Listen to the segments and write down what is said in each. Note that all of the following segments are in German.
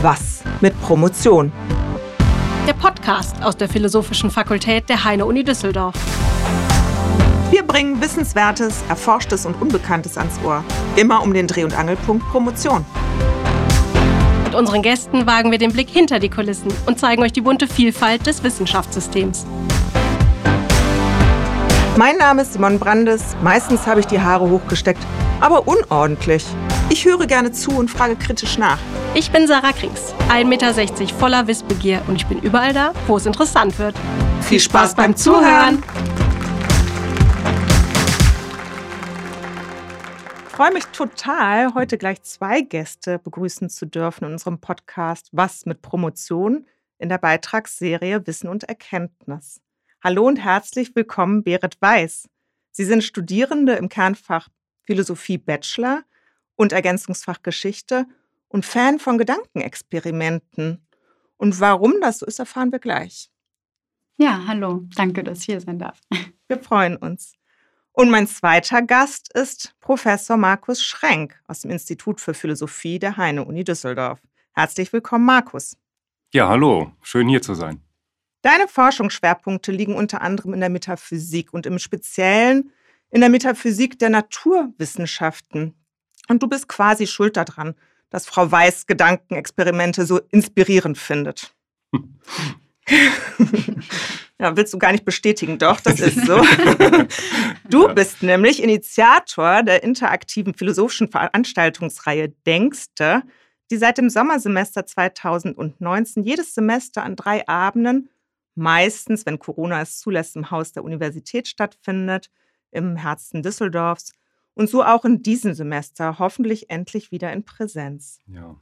Was mit Promotion? Der Podcast aus der Philosophischen Fakultät der Heine-Uni Düsseldorf. Wir bringen Wissenswertes, Erforschtes und Unbekanntes ans Ohr. Immer um den Dreh- und Angelpunkt Promotion. Mit unseren Gästen wagen wir den Blick hinter die Kulissen und zeigen euch die bunte Vielfalt des Wissenschaftssystems. Mein Name ist Simon Brandes. Meistens habe ich die Haare hochgesteckt, aber unordentlich. Ich höre gerne zu und frage kritisch nach. Ich bin Sarah Krings, 1,60 Meter voller Wissbegier und ich bin überall da, wo es interessant wird. Viel Spaß beim Zuhören! Ich freue mich total, heute gleich zwei Gäste begrüßen zu dürfen in unserem Podcast Was mit Promotion in der Beitragsserie Wissen und Erkenntnis. Hallo und herzlich willkommen, Berit Weiß. Sie sind Studierende im Kernfach Philosophie Bachelor und Ergänzungsfach Geschichte und Fan von Gedankenexperimenten. Und warum das so ist, erfahren wir gleich. Ja, hallo, danke, dass ich hier sein darf. Wir freuen uns. Und mein zweiter Gast ist Professor Markus Schrenk aus dem Institut für Philosophie der Heine-Uni Düsseldorf. Herzlich willkommen, Markus. Ja, hallo, schön hier zu sein. Deine Forschungsschwerpunkte liegen unter anderem in der Metaphysik und im Speziellen in der Metaphysik der Naturwissenschaften. Und du bist quasi schuld daran, dass Frau Weiß Gedankenexperimente so inspirierend findet. ja, willst du gar nicht bestätigen, doch, das ist so. Du bist nämlich Initiator der interaktiven philosophischen Veranstaltungsreihe Denkste, die seit dem Sommersemester 2019 jedes Semester an drei Abenden, meistens, wenn Corona es zulässt, im Haus der Universität stattfindet, im Herzen Düsseldorfs und so auch in diesem Semester hoffentlich endlich wieder in Präsenz. Ja.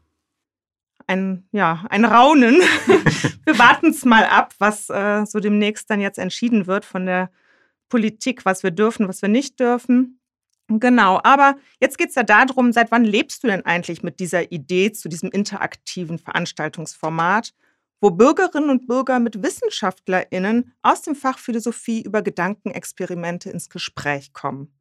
Ein, ja, ein Raunen. Wir warten es mal ab, was äh, so demnächst dann jetzt entschieden wird von der Politik, was wir dürfen, was wir nicht dürfen. Genau, aber jetzt geht es ja darum, seit wann lebst du denn eigentlich mit dieser Idee zu diesem interaktiven Veranstaltungsformat, wo Bürgerinnen und Bürger mit WissenschaftlerInnen aus dem Fach Philosophie über Gedankenexperimente ins Gespräch kommen?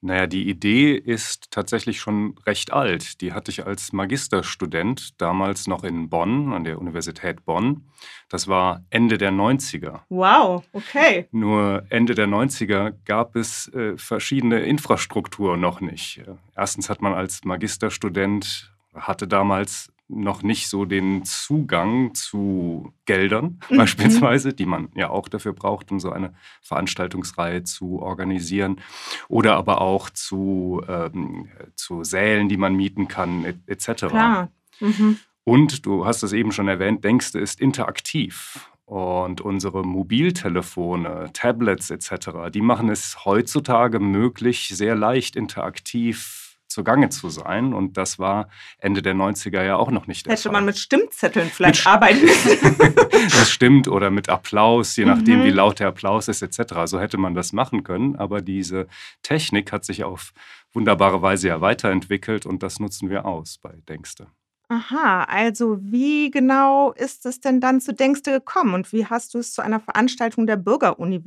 Naja, die Idee ist tatsächlich schon recht alt. Die hatte ich als Magisterstudent damals noch in Bonn, an der Universität Bonn. Das war Ende der 90er. Wow, okay. Nur Ende der 90er gab es äh, verschiedene Infrastruktur noch nicht. Erstens hat man als Magisterstudent, hatte damals noch nicht so den Zugang zu Geldern mhm. beispielsweise, die man ja auch dafür braucht, um so eine Veranstaltungsreihe zu organisieren. Oder aber auch zu, ähm, zu Sälen, die man mieten kann, etc. Klar. Mhm. Und du hast es eben schon erwähnt, Denkste ist interaktiv. Und unsere Mobiltelefone, Tablets etc., die machen es heutzutage möglich, sehr leicht interaktiv zugange zu sein. Und das war Ende der 90er ja auch noch nicht der Hätte Fall. man mit Stimmzetteln vielleicht mit arbeiten müssen. das stimmt, oder mit Applaus, je nachdem, mhm. wie laut der Applaus ist, etc. So hätte man das machen können. Aber diese Technik hat sich auf wunderbare Weise ja weiterentwickelt und das nutzen wir aus bei Denkste. Aha, also wie genau ist es denn dann zu Denkste gekommen und wie hast du es zu einer Veranstaltung der Bürgeruni,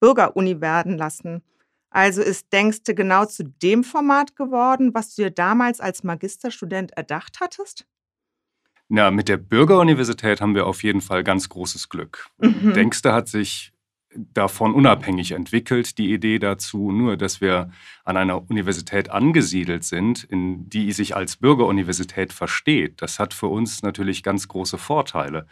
Bürgeruni werden lassen? Also ist Denkste genau zu dem Format geworden, was du dir damals als Magisterstudent erdacht hattest? Na, mit der Bürgeruniversität haben wir auf jeden Fall ganz großes Glück. Mhm. Denkste hat sich davon unabhängig entwickelt, die Idee dazu, nur dass wir an einer Universität angesiedelt sind, in die sich als Bürgeruniversität versteht. Das hat für uns natürlich ganz große Vorteile,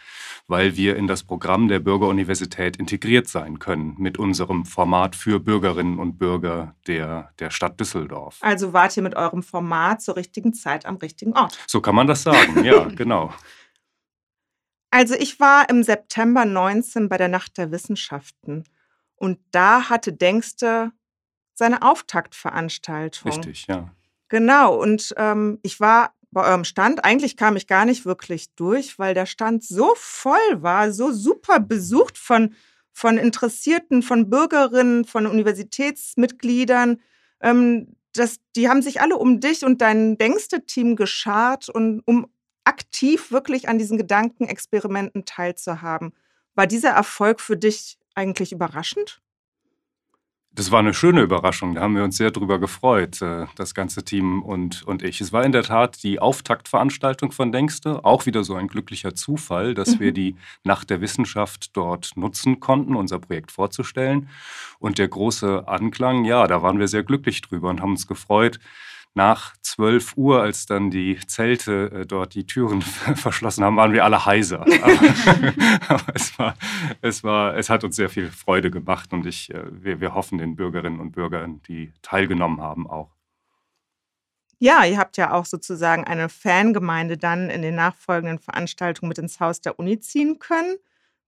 weil wir in das Programm der Bürgeruniversität integriert sein können mit unserem Format für Bürgerinnen und Bürger der, der Stadt Düsseldorf. Also wart ihr mit eurem Format zur richtigen Zeit am richtigen Ort. So kann man das sagen, ja, genau. Also ich war im September 19 bei der Nacht der Wissenschaften und da hatte Denkste seine Auftaktveranstaltung. Richtig, ja. Genau, und ähm, ich war bei eurem Stand. Eigentlich kam ich gar nicht wirklich durch, weil der Stand so voll war, so super besucht von, von Interessierten, von Bürgerinnen, von Universitätsmitgliedern. Ähm, das, die haben sich alle um dich und dein Denkste-Team geschart und um aktiv wirklich an diesen Gedankenexperimenten teilzuhaben. War dieser Erfolg für dich eigentlich überraschend? Das war eine schöne Überraschung. Da haben wir uns sehr drüber gefreut, äh, das ganze Team und, und ich. Es war in der Tat die Auftaktveranstaltung von Denkste. Auch wieder so ein glücklicher Zufall, dass mhm. wir die Nacht der Wissenschaft dort nutzen konnten, unser Projekt vorzustellen. Und der große Anklang, ja, da waren wir sehr glücklich drüber und haben uns gefreut, nach 12 Uhr, als dann die Zelte äh, dort die Türen verschlossen haben, waren wir alle heiser. Aber, aber, es, war, es, war, es hat uns sehr viel Freude gemacht und ich, äh, wir, wir hoffen den Bürgerinnen und Bürgern, die teilgenommen haben, auch. Ja, ihr habt ja auch sozusagen eine Fangemeinde dann in den nachfolgenden Veranstaltungen mit ins Haus der Uni ziehen können,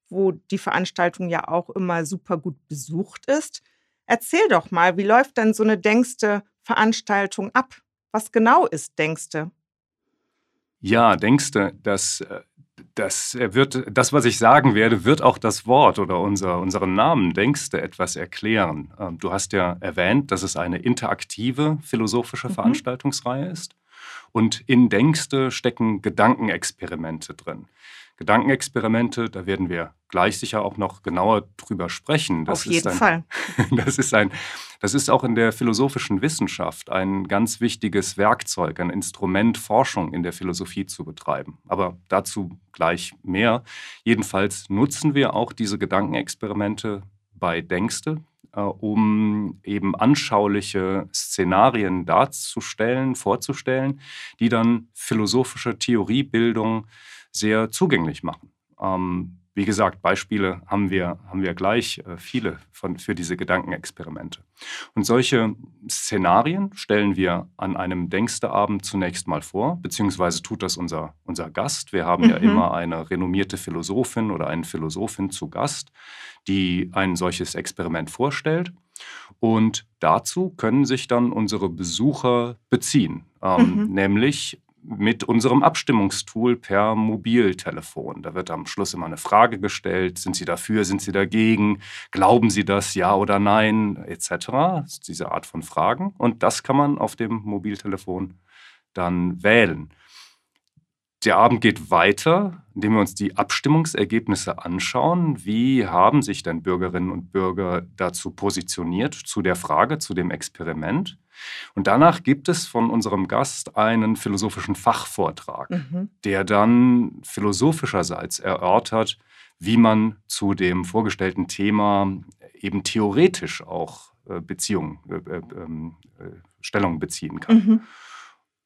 wo die Veranstaltung ja auch immer super gut besucht ist. Erzähl doch mal, wie läuft denn so eine denkste Veranstaltung ab? Was genau ist Denkste? Ja, Denkste, das, äh, das wird, das, was ich sagen werde, wird auch das Wort oder unser, unseren Namen Denkste etwas erklären. Ähm, du hast ja erwähnt, dass es eine interaktive philosophische mhm. Veranstaltungsreihe ist. Und in Denkste stecken Gedankenexperimente drin. Gedankenexperimente, da werden wir gleich sicher auch noch genauer drüber sprechen. Das Auf jeden ein, Fall. Das ist, ein, das ist auch in der philosophischen Wissenschaft ein ganz wichtiges Werkzeug, ein Instrument, Forschung in der Philosophie zu betreiben. Aber dazu gleich mehr. Jedenfalls nutzen wir auch diese Gedankenexperimente bei Denkste, äh, um eben anschauliche Szenarien darzustellen, vorzustellen, die dann philosophische Theoriebildung sehr zugänglich machen. Ähm, wie gesagt, Beispiele haben wir, haben wir gleich äh, viele von, für diese Gedankenexperimente. Und solche Szenarien stellen wir an einem Denksterabend zunächst mal vor, beziehungsweise tut das unser, unser Gast. Wir haben mhm. ja immer eine renommierte Philosophin oder einen Philosophin zu Gast, die ein solches Experiment vorstellt. Und dazu können sich dann unsere Besucher beziehen, ähm, mhm. nämlich mit unserem Abstimmungstool per Mobiltelefon. Da wird am Schluss immer eine Frage gestellt. Sind Sie dafür? Sind Sie dagegen? Glauben Sie das? Ja oder nein? Etc. Diese Art von Fragen. Und das kann man auf dem Mobiltelefon dann wählen. Der Abend geht weiter, indem wir uns die Abstimmungsergebnisse anschauen. Wie haben sich denn Bürgerinnen und Bürger dazu positioniert, zu der Frage, zu dem Experiment? Und danach gibt es von unserem Gast einen philosophischen Fachvortrag, mhm. der dann philosophischerseits erörtert, wie man zu dem vorgestellten Thema eben theoretisch auch äh, Beziehungen, äh, äh, ähm, äh, Stellung beziehen kann. Mhm.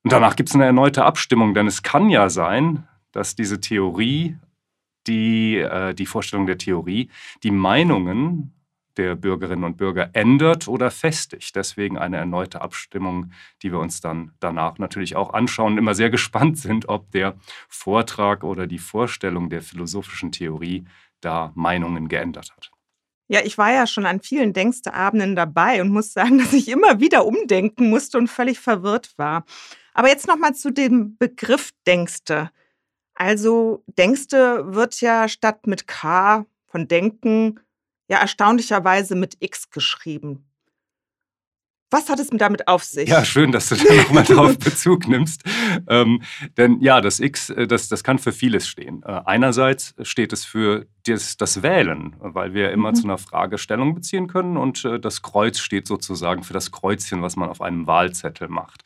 Und danach gibt es eine erneute Abstimmung, denn es kann ja sein, dass diese Theorie, die, äh, die Vorstellung der Theorie, die Meinungen der Bürgerinnen und Bürger ändert oder festigt. Deswegen eine erneute Abstimmung, die wir uns dann danach natürlich auch anschauen und immer sehr gespannt sind, ob der Vortrag oder die Vorstellung der philosophischen Theorie da Meinungen geändert hat. Ja, ich war ja schon an vielen Denksteabenden dabei und muss sagen, dass ich immer wieder umdenken musste und völlig verwirrt war. Aber jetzt noch mal zu dem Begriff Denkste. Also Denkste wird ja statt mit K von Denken ja erstaunlicherweise mit X geschrieben. Was hat es damit auf sich? Ja, schön, dass du da nochmal drauf Bezug nimmst. Ähm, denn ja, das X, äh, das, das kann für vieles stehen. Äh, einerseits steht es für das, das Wählen, weil wir immer mhm. zu einer Fragestellung beziehen können und äh, das Kreuz steht sozusagen für das Kreuzchen, was man auf einem Wahlzettel macht.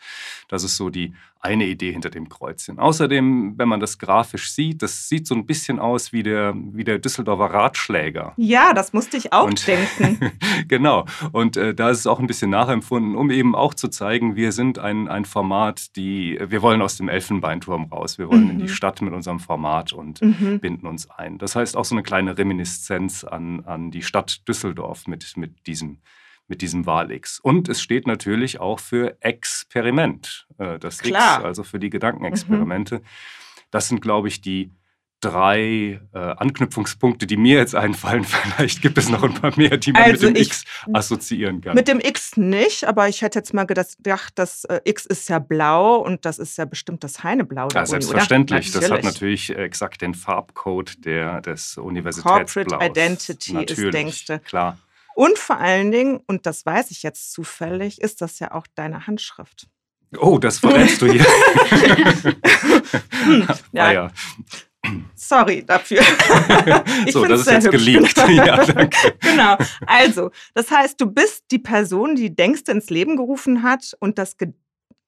Das ist so die eine Idee hinter dem Kreuzchen. Außerdem, wenn man das grafisch sieht, das sieht so ein bisschen aus wie der, wie der Düsseldorfer Ratschläger. Ja, das musste ich auch und, denken. genau. Und äh, da ist es auch ein bisschen nachempfunden, um eben auch zu zeigen, wir sind ein, ein Format, die, wir wollen aus dem Elfenbeinturm raus, wir wollen mhm. in die mhm. Stadt mit unserem Format und mhm. binden uns ein. Das heißt auch so eine kleine Reminiszenz an, an die Stadt Düsseldorf mit, mit diesem mit diesem Wahl-X. Und es steht natürlich auch für Experiment, äh, das Klar. X, also für die Gedankenexperimente. Mhm. Das sind, glaube ich, die drei äh, Anknüpfungspunkte, die mir jetzt einfallen. Vielleicht gibt es noch ein paar mehr, die man also mit dem X assoziieren kann. Mit dem X nicht, aber ich hätte jetzt mal gedacht, das äh, X ist ja blau und das ist ja bestimmt das Heineblau ja, selbstverständlich. Das hat natürlich exakt den Farbcode der, des Universitätsblaus. Corporate Identity natürlich, ist, denkst du. Klar. Und vor allen Dingen, und das weiß ich jetzt zufällig, ist das ja auch deine Handschrift. Oh, das verrätst du hier. hm, ja. Ah, ja. Sorry dafür. ich so, das ist jetzt hübsch. geliebt. ja, danke. genau. Also, das heißt, du bist die Person, die Denkste ins Leben gerufen hat und das Ge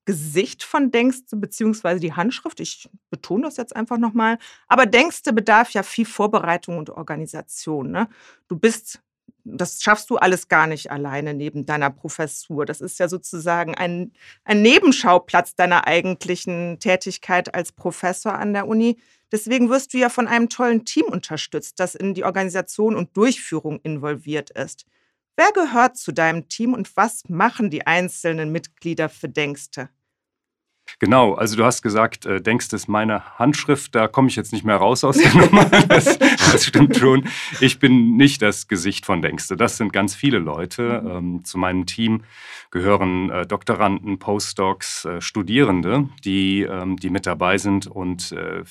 Gesicht von Denkste, beziehungsweise die Handschrift. Ich betone das jetzt einfach nochmal. Aber Denkste bedarf ja viel Vorbereitung und Organisation. Ne? Du bist das schaffst du alles gar nicht alleine neben deiner Professur. Das ist ja sozusagen ein, ein Nebenschauplatz deiner eigentlichen Tätigkeit als Professor an der Uni. Deswegen wirst du ja von einem tollen Team unterstützt, das in die Organisation und Durchführung involviert ist. Wer gehört zu deinem Team und was machen die einzelnen Mitglieder für Denkste? Genau, also du hast gesagt, äh, denkst es meine Handschrift, da komme ich jetzt nicht mehr raus aus der Nummer. Das, das, stimmt schon. Ich bin nicht das Gesicht von Denkste. Das sind ganz viele Leute. Mhm. Ähm, zu meinem Team gehören äh, Doktoranden, Postdocs, äh, Studierende, die, ähm, die mit dabei sind und äh,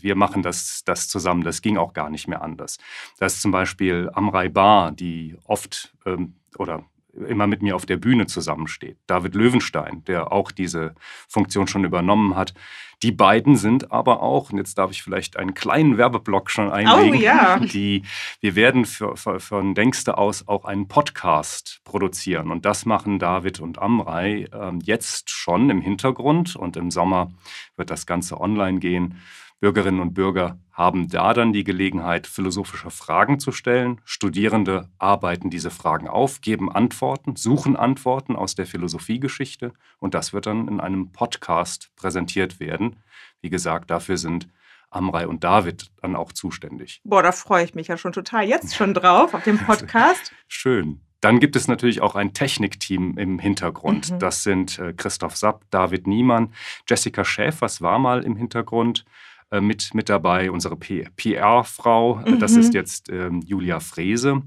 wir machen das, das zusammen. Das ging auch gar nicht mehr anders. Da ist zum Beispiel Amrei Bar, die oft ähm, oder immer mit mir auf der Bühne zusammensteht. David Löwenstein, der auch diese Funktion schon übernommen hat. Die beiden sind aber auch, und jetzt darf ich vielleicht einen kleinen Werbeblock schon einlegen, oh, ja. die, wir werden für, für, von Denkste aus auch einen Podcast produzieren. Und das machen David und Amrei äh, jetzt schon im Hintergrund. Und im Sommer wird das Ganze online gehen. Bürgerinnen und Bürger haben da dann die Gelegenheit, philosophische Fragen zu stellen. Studierende arbeiten diese Fragen auf, geben Antworten, suchen Antworten aus der Philosophiegeschichte und das wird dann in einem Podcast präsentiert werden. Wie gesagt, dafür sind Amrei und David dann auch zuständig. Boah, da freue ich mich ja schon total jetzt schon drauf auf dem Podcast. Schön. Dann gibt es natürlich auch ein Technikteam im Hintergrund. Mhm. Das sind äh, Christoph Sapp, David Niemann, Jessica Schäfers war mal im Hintergrund. Äh, mit, mit dabei, unsere PR-Frau, äh, mhm. das ist jetzt ähm, Julia Frese.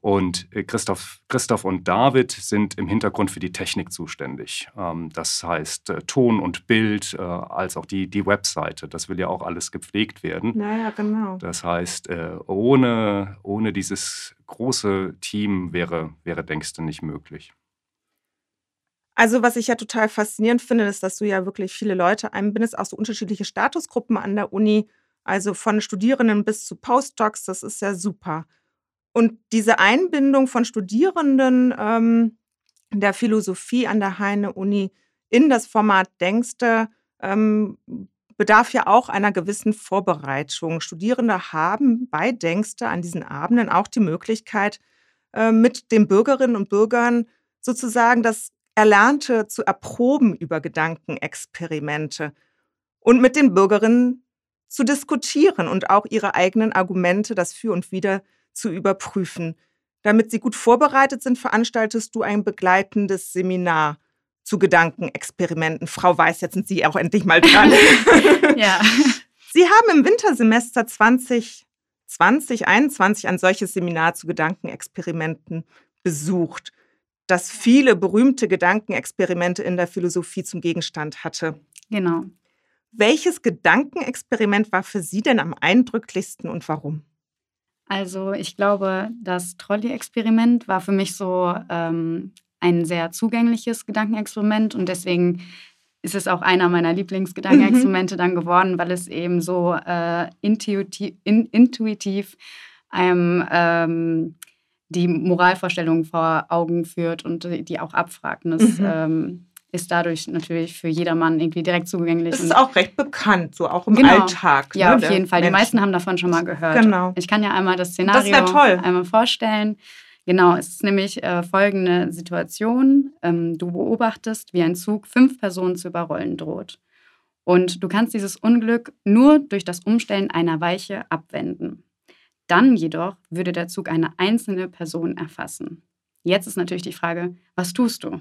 Und äh, Christoph, Christoph und David sind im Hintergrund für die Technik zuständig. Ähm, das heißt Ton und Bild, als auch die, die Webseite. Das will ja auch alles gepflegt werden. Naja, genau. Das heißt, ohne, ohne dieses große Team wäre, wäre Denkste nicht möglich. Also, was ich ja total faszinierend finde, ist, dass du ja wirklich viele Leute einbindest, auch so unterschiedliche Statusgruppen an der Uni, also von Studierenden bis zu Postdocs, das ist ja super. Und diese Einbindung von Studierenden ähm, der Philosophie an der Heine-Uni in das Format Denkste ähm, bedarf ja auch einer gewissen Vorbereitung. Studierende haben bei Denkste an diesen Abenden auch die Möglichkeit, äh, mit den Bürgerinnen und Bürgern sozusagen das Erlernte zu erproben über Gedankenexperimente und mit den Bürgerinnen zu diskutieren und auch ihre eigenen Argumente, das Für und Wider, zu überprüfen. Damit sie gut vorbereitet sind, veranstaltest du ein begleitendes Seminar zu Gedankenexperimenten. Frau Weiß, jetzt sind Sie auch endlich mal dran. ja. Sie haben im Wintersemester 2020, 2021 ein solches Seminar zu Gedankenexperimenten besucht das viele berühmte Gedankenexperimente in der Philosophie zum Gegenstand hatte. Genau. Welches Gedankenexperiment war für Sie denn am eindrücklichsten und warum? Also ich glaube, das Trolley-Experiment war für mich so ähm, ein sehr zugängliches Gedankenexperiment und deswegen ist es auch einer meiner Lieblingsgedankenexperimente mhm. dann geworden, weil es eben so äh, intuitiv, in, intuitiv einem ähm, die Moralvorstellungen vor Augen führt und die auch abfragt. Und das mhm. ähm, ist dadurch natürlich für jedermann irgendwie direkt zugänglich. Das ist auch recht bekannt, so auch im genau. Alltag. Ja, ne, auf jeden Fall. Menschen. Die meisten haben davon schon mal gehört. Genau. Ich kann ja einmal das Szenario das einmal vorstellen. Genau, es ist nämlich äh, folgende Situation. Ähm, du beobachtest, wie ein Zug fünf Personen zu überrollen droht. Und du kannst dieses Unglück nur durch das Umstellen einer Weiche abwenden. Dann jedoch würde der Zug eine einzelne Person erfassen. Jetzt ist natürlich die Frage, was tust du?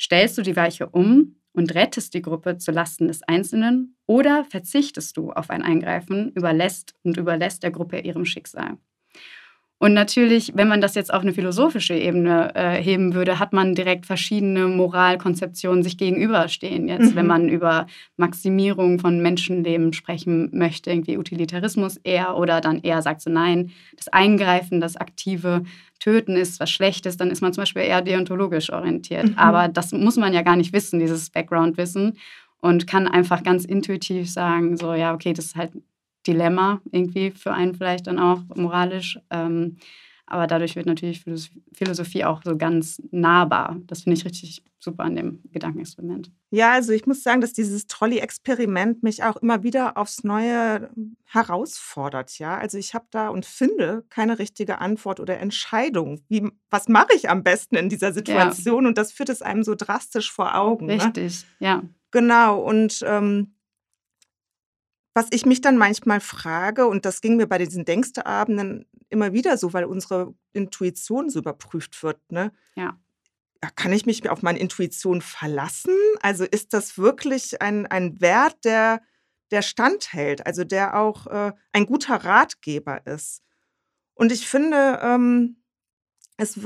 Stellst du die Weiche um und rettest die Gruppe zu Lasten des Einzelnen oder verzichtest du auf ein Eingreifen, überlässt und überlässt der Gruppe ihrem Schicksal? Und natürlich, wenn man das jetzt auf eine philosophische Ebene äh, heben würde, hat man direkt verschiedene Moralkonzeptionen sich gegenüberstehen. Jetzt, mhm. wenn man über Maximierung von Menschenleben sprechen möchte, irgendwie Utilitarismus eher oder dann eher sagt so, nein, das Eingreifen, das aktive Töten ist was Schlechtes, dann ist man zum Beispiel eher deontologisch orientiert. Mhm. Aber das muss man ja gar nicht wissen, dieses Background-Wissen. Und kann einfach ganz intuitiv sagen, so, ja, okay, das ist halt Dilemma irgendwie für einen vielleicht dann auch moralisch. Ähm, aber dadurch wird natürlich Philosophie auch so ganz nahbar. Das finde ich richtig super an dem Gedankenexperiment. Ja, also ich muss sagen, dass dieses Trolley-Experiment mich auch immer wieder aufs Neue herausfordert. Ja, also ich habe da und finde keine richtige Antwort oder Entscheidung. Wie, was mache ich am besten in dieser Situation? Ja. Und das führt es einem so drastisch vor Augen. Ne? Richtig, ne? ja. Genau. Und ähm, was ich mich dann manchmal frage, und das ging mir bei diesen Denksteabenden immer wieder so, weil unsere Intuition so überprüft wird, ne? Ja. Kann ich mich auf meine Intuition verlassen? Also ist das wirklich ein, ein Wert, der, der standhält, also der auch äh, ein guter Ratgeber ist? Und ich finde, ähm, es,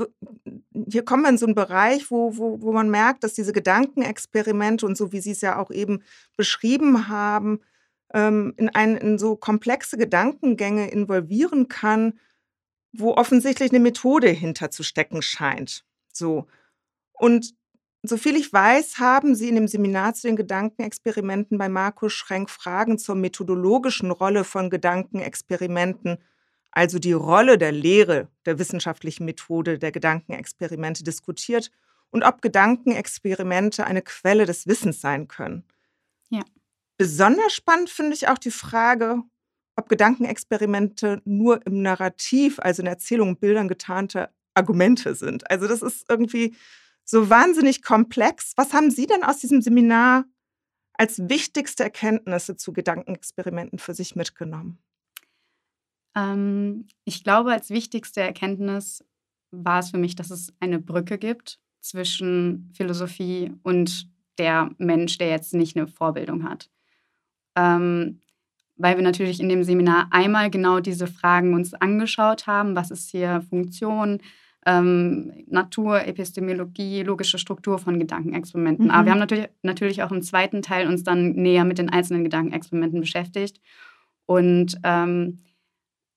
hier kommen wir in so einen Bereich, wo, wo, wo man merkt, dass diese Gedankenexperimente und so wie Sie es ja auch eben beschrieben haben, ähm, in, ein, in so komplexe Gedankengänge involvieren kann, wo offensichtlich eine Methode hinterzustecken scheint. So. Und soviel ich weiß, haben Sie in dem Seminar zu den Gedankenexperimenten bei Markus Schrenk Fragen zur methodologischen Rolle von Gedankenexperimenten, also die Rolle der Lehre der wissenschaftlichen Methode der Gedankenexperimente diskutiert und ob Gedankenexperimente eine Quelle des Wissens sein können. Ja. Besonders spannend finde ich auch die Frage, ob Gedankenexperimente nur im Narrativ, also in Erzählungen und Bildern getarnte Argumente sind. Also das ist irgendwie so wahnsinnig komplex. Was haben Sie denn aus diesem Seminar als wichtigste Erkenntnisse zu Gedankenexperimenten für sich mitgenommen? Ähm, ich glaube, als wichtigste Erkenntnis war es für mich, dass es eine Brücke gibt zwischen Philosophie und der Mensch, der jetzt nicht eine Vorbildung hat. Ähm, weil wir natürlich in dem Seminar einmal genau diese Fragen uns angeschaut haben. Was ist hier Funktion, ähm, Natur, Epistemologie, logische Struktur von Gedankenexperimenten. Mhm. Aber wir haben natürlich, natürlich auch im zweiten Teil uns dann näher mit den einzelnen Gedankenexperimenten beschäftigt. Und ähm,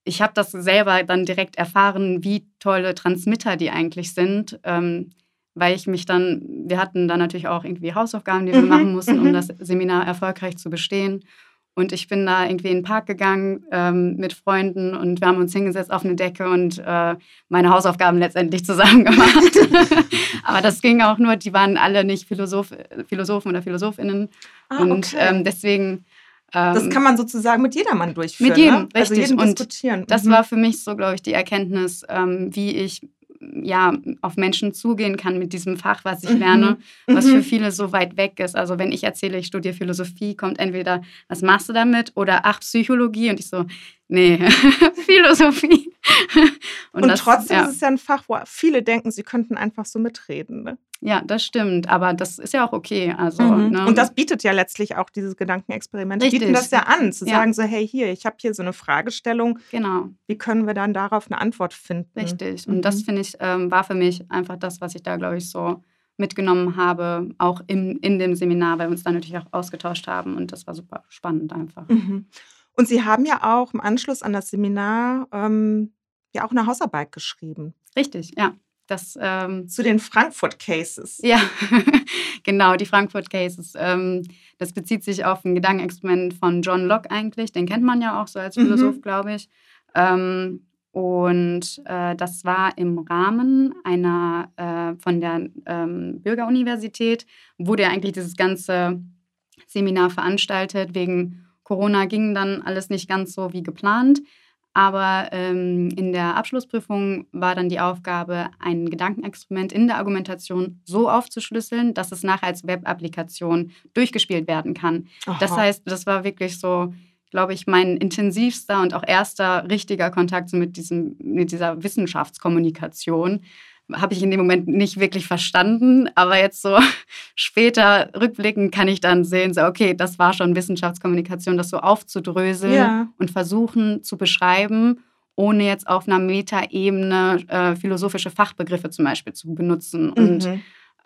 ich habe das selber dann direkt erfahren, wie tolle Transmitter die eigentlich sind. Ähm, weil ich mich dann, wir hatten dann natürlich auch irgendwie Hausaufgaben, die wir mhm. machen mussten, um mhm. das Seminar erfolgreich zu bestehen. Und ich bin da irgendwie in den Park gegangen ähm, mit Freunden und wir haben uns hingesetzt auf eine Decke und äh, meine Hausaufgaben letztendlich zusammen gemacht. Aber das ging auch nur, die waren alle nicht Philosoph Philosophen oder Philosophinnen. Ah, und okay. ähm, deswegen. Ähm, das kann man sozusagen mit jedermann durchführen. Mit jedem, ne? Richtig. Also jedem und diskutieren. Das mhm. war für mich so, glaube ich, die Erkenntnis, ähm, wie ich ja, auf Menschen zugehen kann mit diesem Fach, was ich mhm. lerne, was für mhm. viele so weit weg ist. Also wenn ich erzähle, ich studiere Philosophie, kommt entweder, was machst du damit? Oder ach, Psychologie. Und ich so, nee, Philosophie. und, und das, trotzdem ja. ist es ja ein Fach, wo viele denken, sie könnten einfach so mitreden. Ne? Ja, das stimmt. Aber das ist ja auch okay. Also, mhm. ne? Und das bietet ja letztlich auch dieses Gedankenexperiment. Richtig. bieten das ja an, zu ja. sagen so, hey, hier, ich habe hier so eine Fragestellung. Genau. Wie können wir dann darauf eine Antwort finden? Richtig. Und mhm. das, finde ich, ähm, war für mich einfach das, was ich da, glaube ich, so mitgenommen habe, auch im, in dem Seminar, weil wir uns da natürlich auch ausgetauscht haben. Und das war super spannend einfach. Mhm. Und Sie haben ja auch im Anschluss an das Seminar ähm, ja auch eine Hausarbeit geschrieben. Richtig, ja. Das, ähm, Zu den Frankfurt Cases. Ja, genau, die Frankfurt Cases. Ähm, das bezieht sich auf ein Gedankenexperiment von John Locke eigentlich. Den kennt man ja auch so als mhm. Philosoph, mhm. glaube ich. Ähm, und äh, das war im Rahmen einer äh, von der ähm, Bürgeruniversität, wurde ja eigentlich dieses ganze Seminar veranstaltet. Wegen Corona ging dann alles nicht ganz so wie geplant. Aber ähm, in der Abschlussprüfung war dann die Aufgabe, ein Gedankenexperiment in der Argumentation so aufzuschlüsseln, dass es nachher als Web-Applikation durchgespielt werden kann. Aha. Das heißt, das war wirklich so, glaube ich, mein intensivster und auch erster richtiger Kontakt mit, diesem, mit dieser Wissenschaftskommunikation habe ich in dem Moment nicht wirklich verstanden. Aber jetzt so später rückblickend kann ich dann sehen, so, okay, das war schon Wissenschaftskommunikation, das so aufzudröseln ja. und versuchen zu beschreiben, ohne jetzt auf einer Metaebene äh, philosophische Fachbegriffe zum Beispiel zu benutzen. Mhm. Und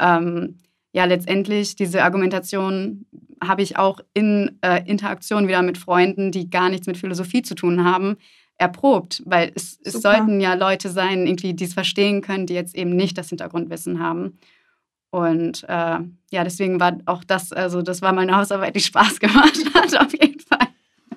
ähm, ja, letztendlich diese Argumentation habe ich auch in äh, Interaktion wieder mit Freunden, die gar nichts mit Philosophie zu tun haben, erprobt, weil es, es sollten ja Leute sein, irgendwie, die es verstehen können, die jetzt eben nicht das Hintergrundwissen haben. Und äh, ja, deswegen war auch das, also das war meine Hausarbeit, die Spaß gemacht hat, auf jeden Fall.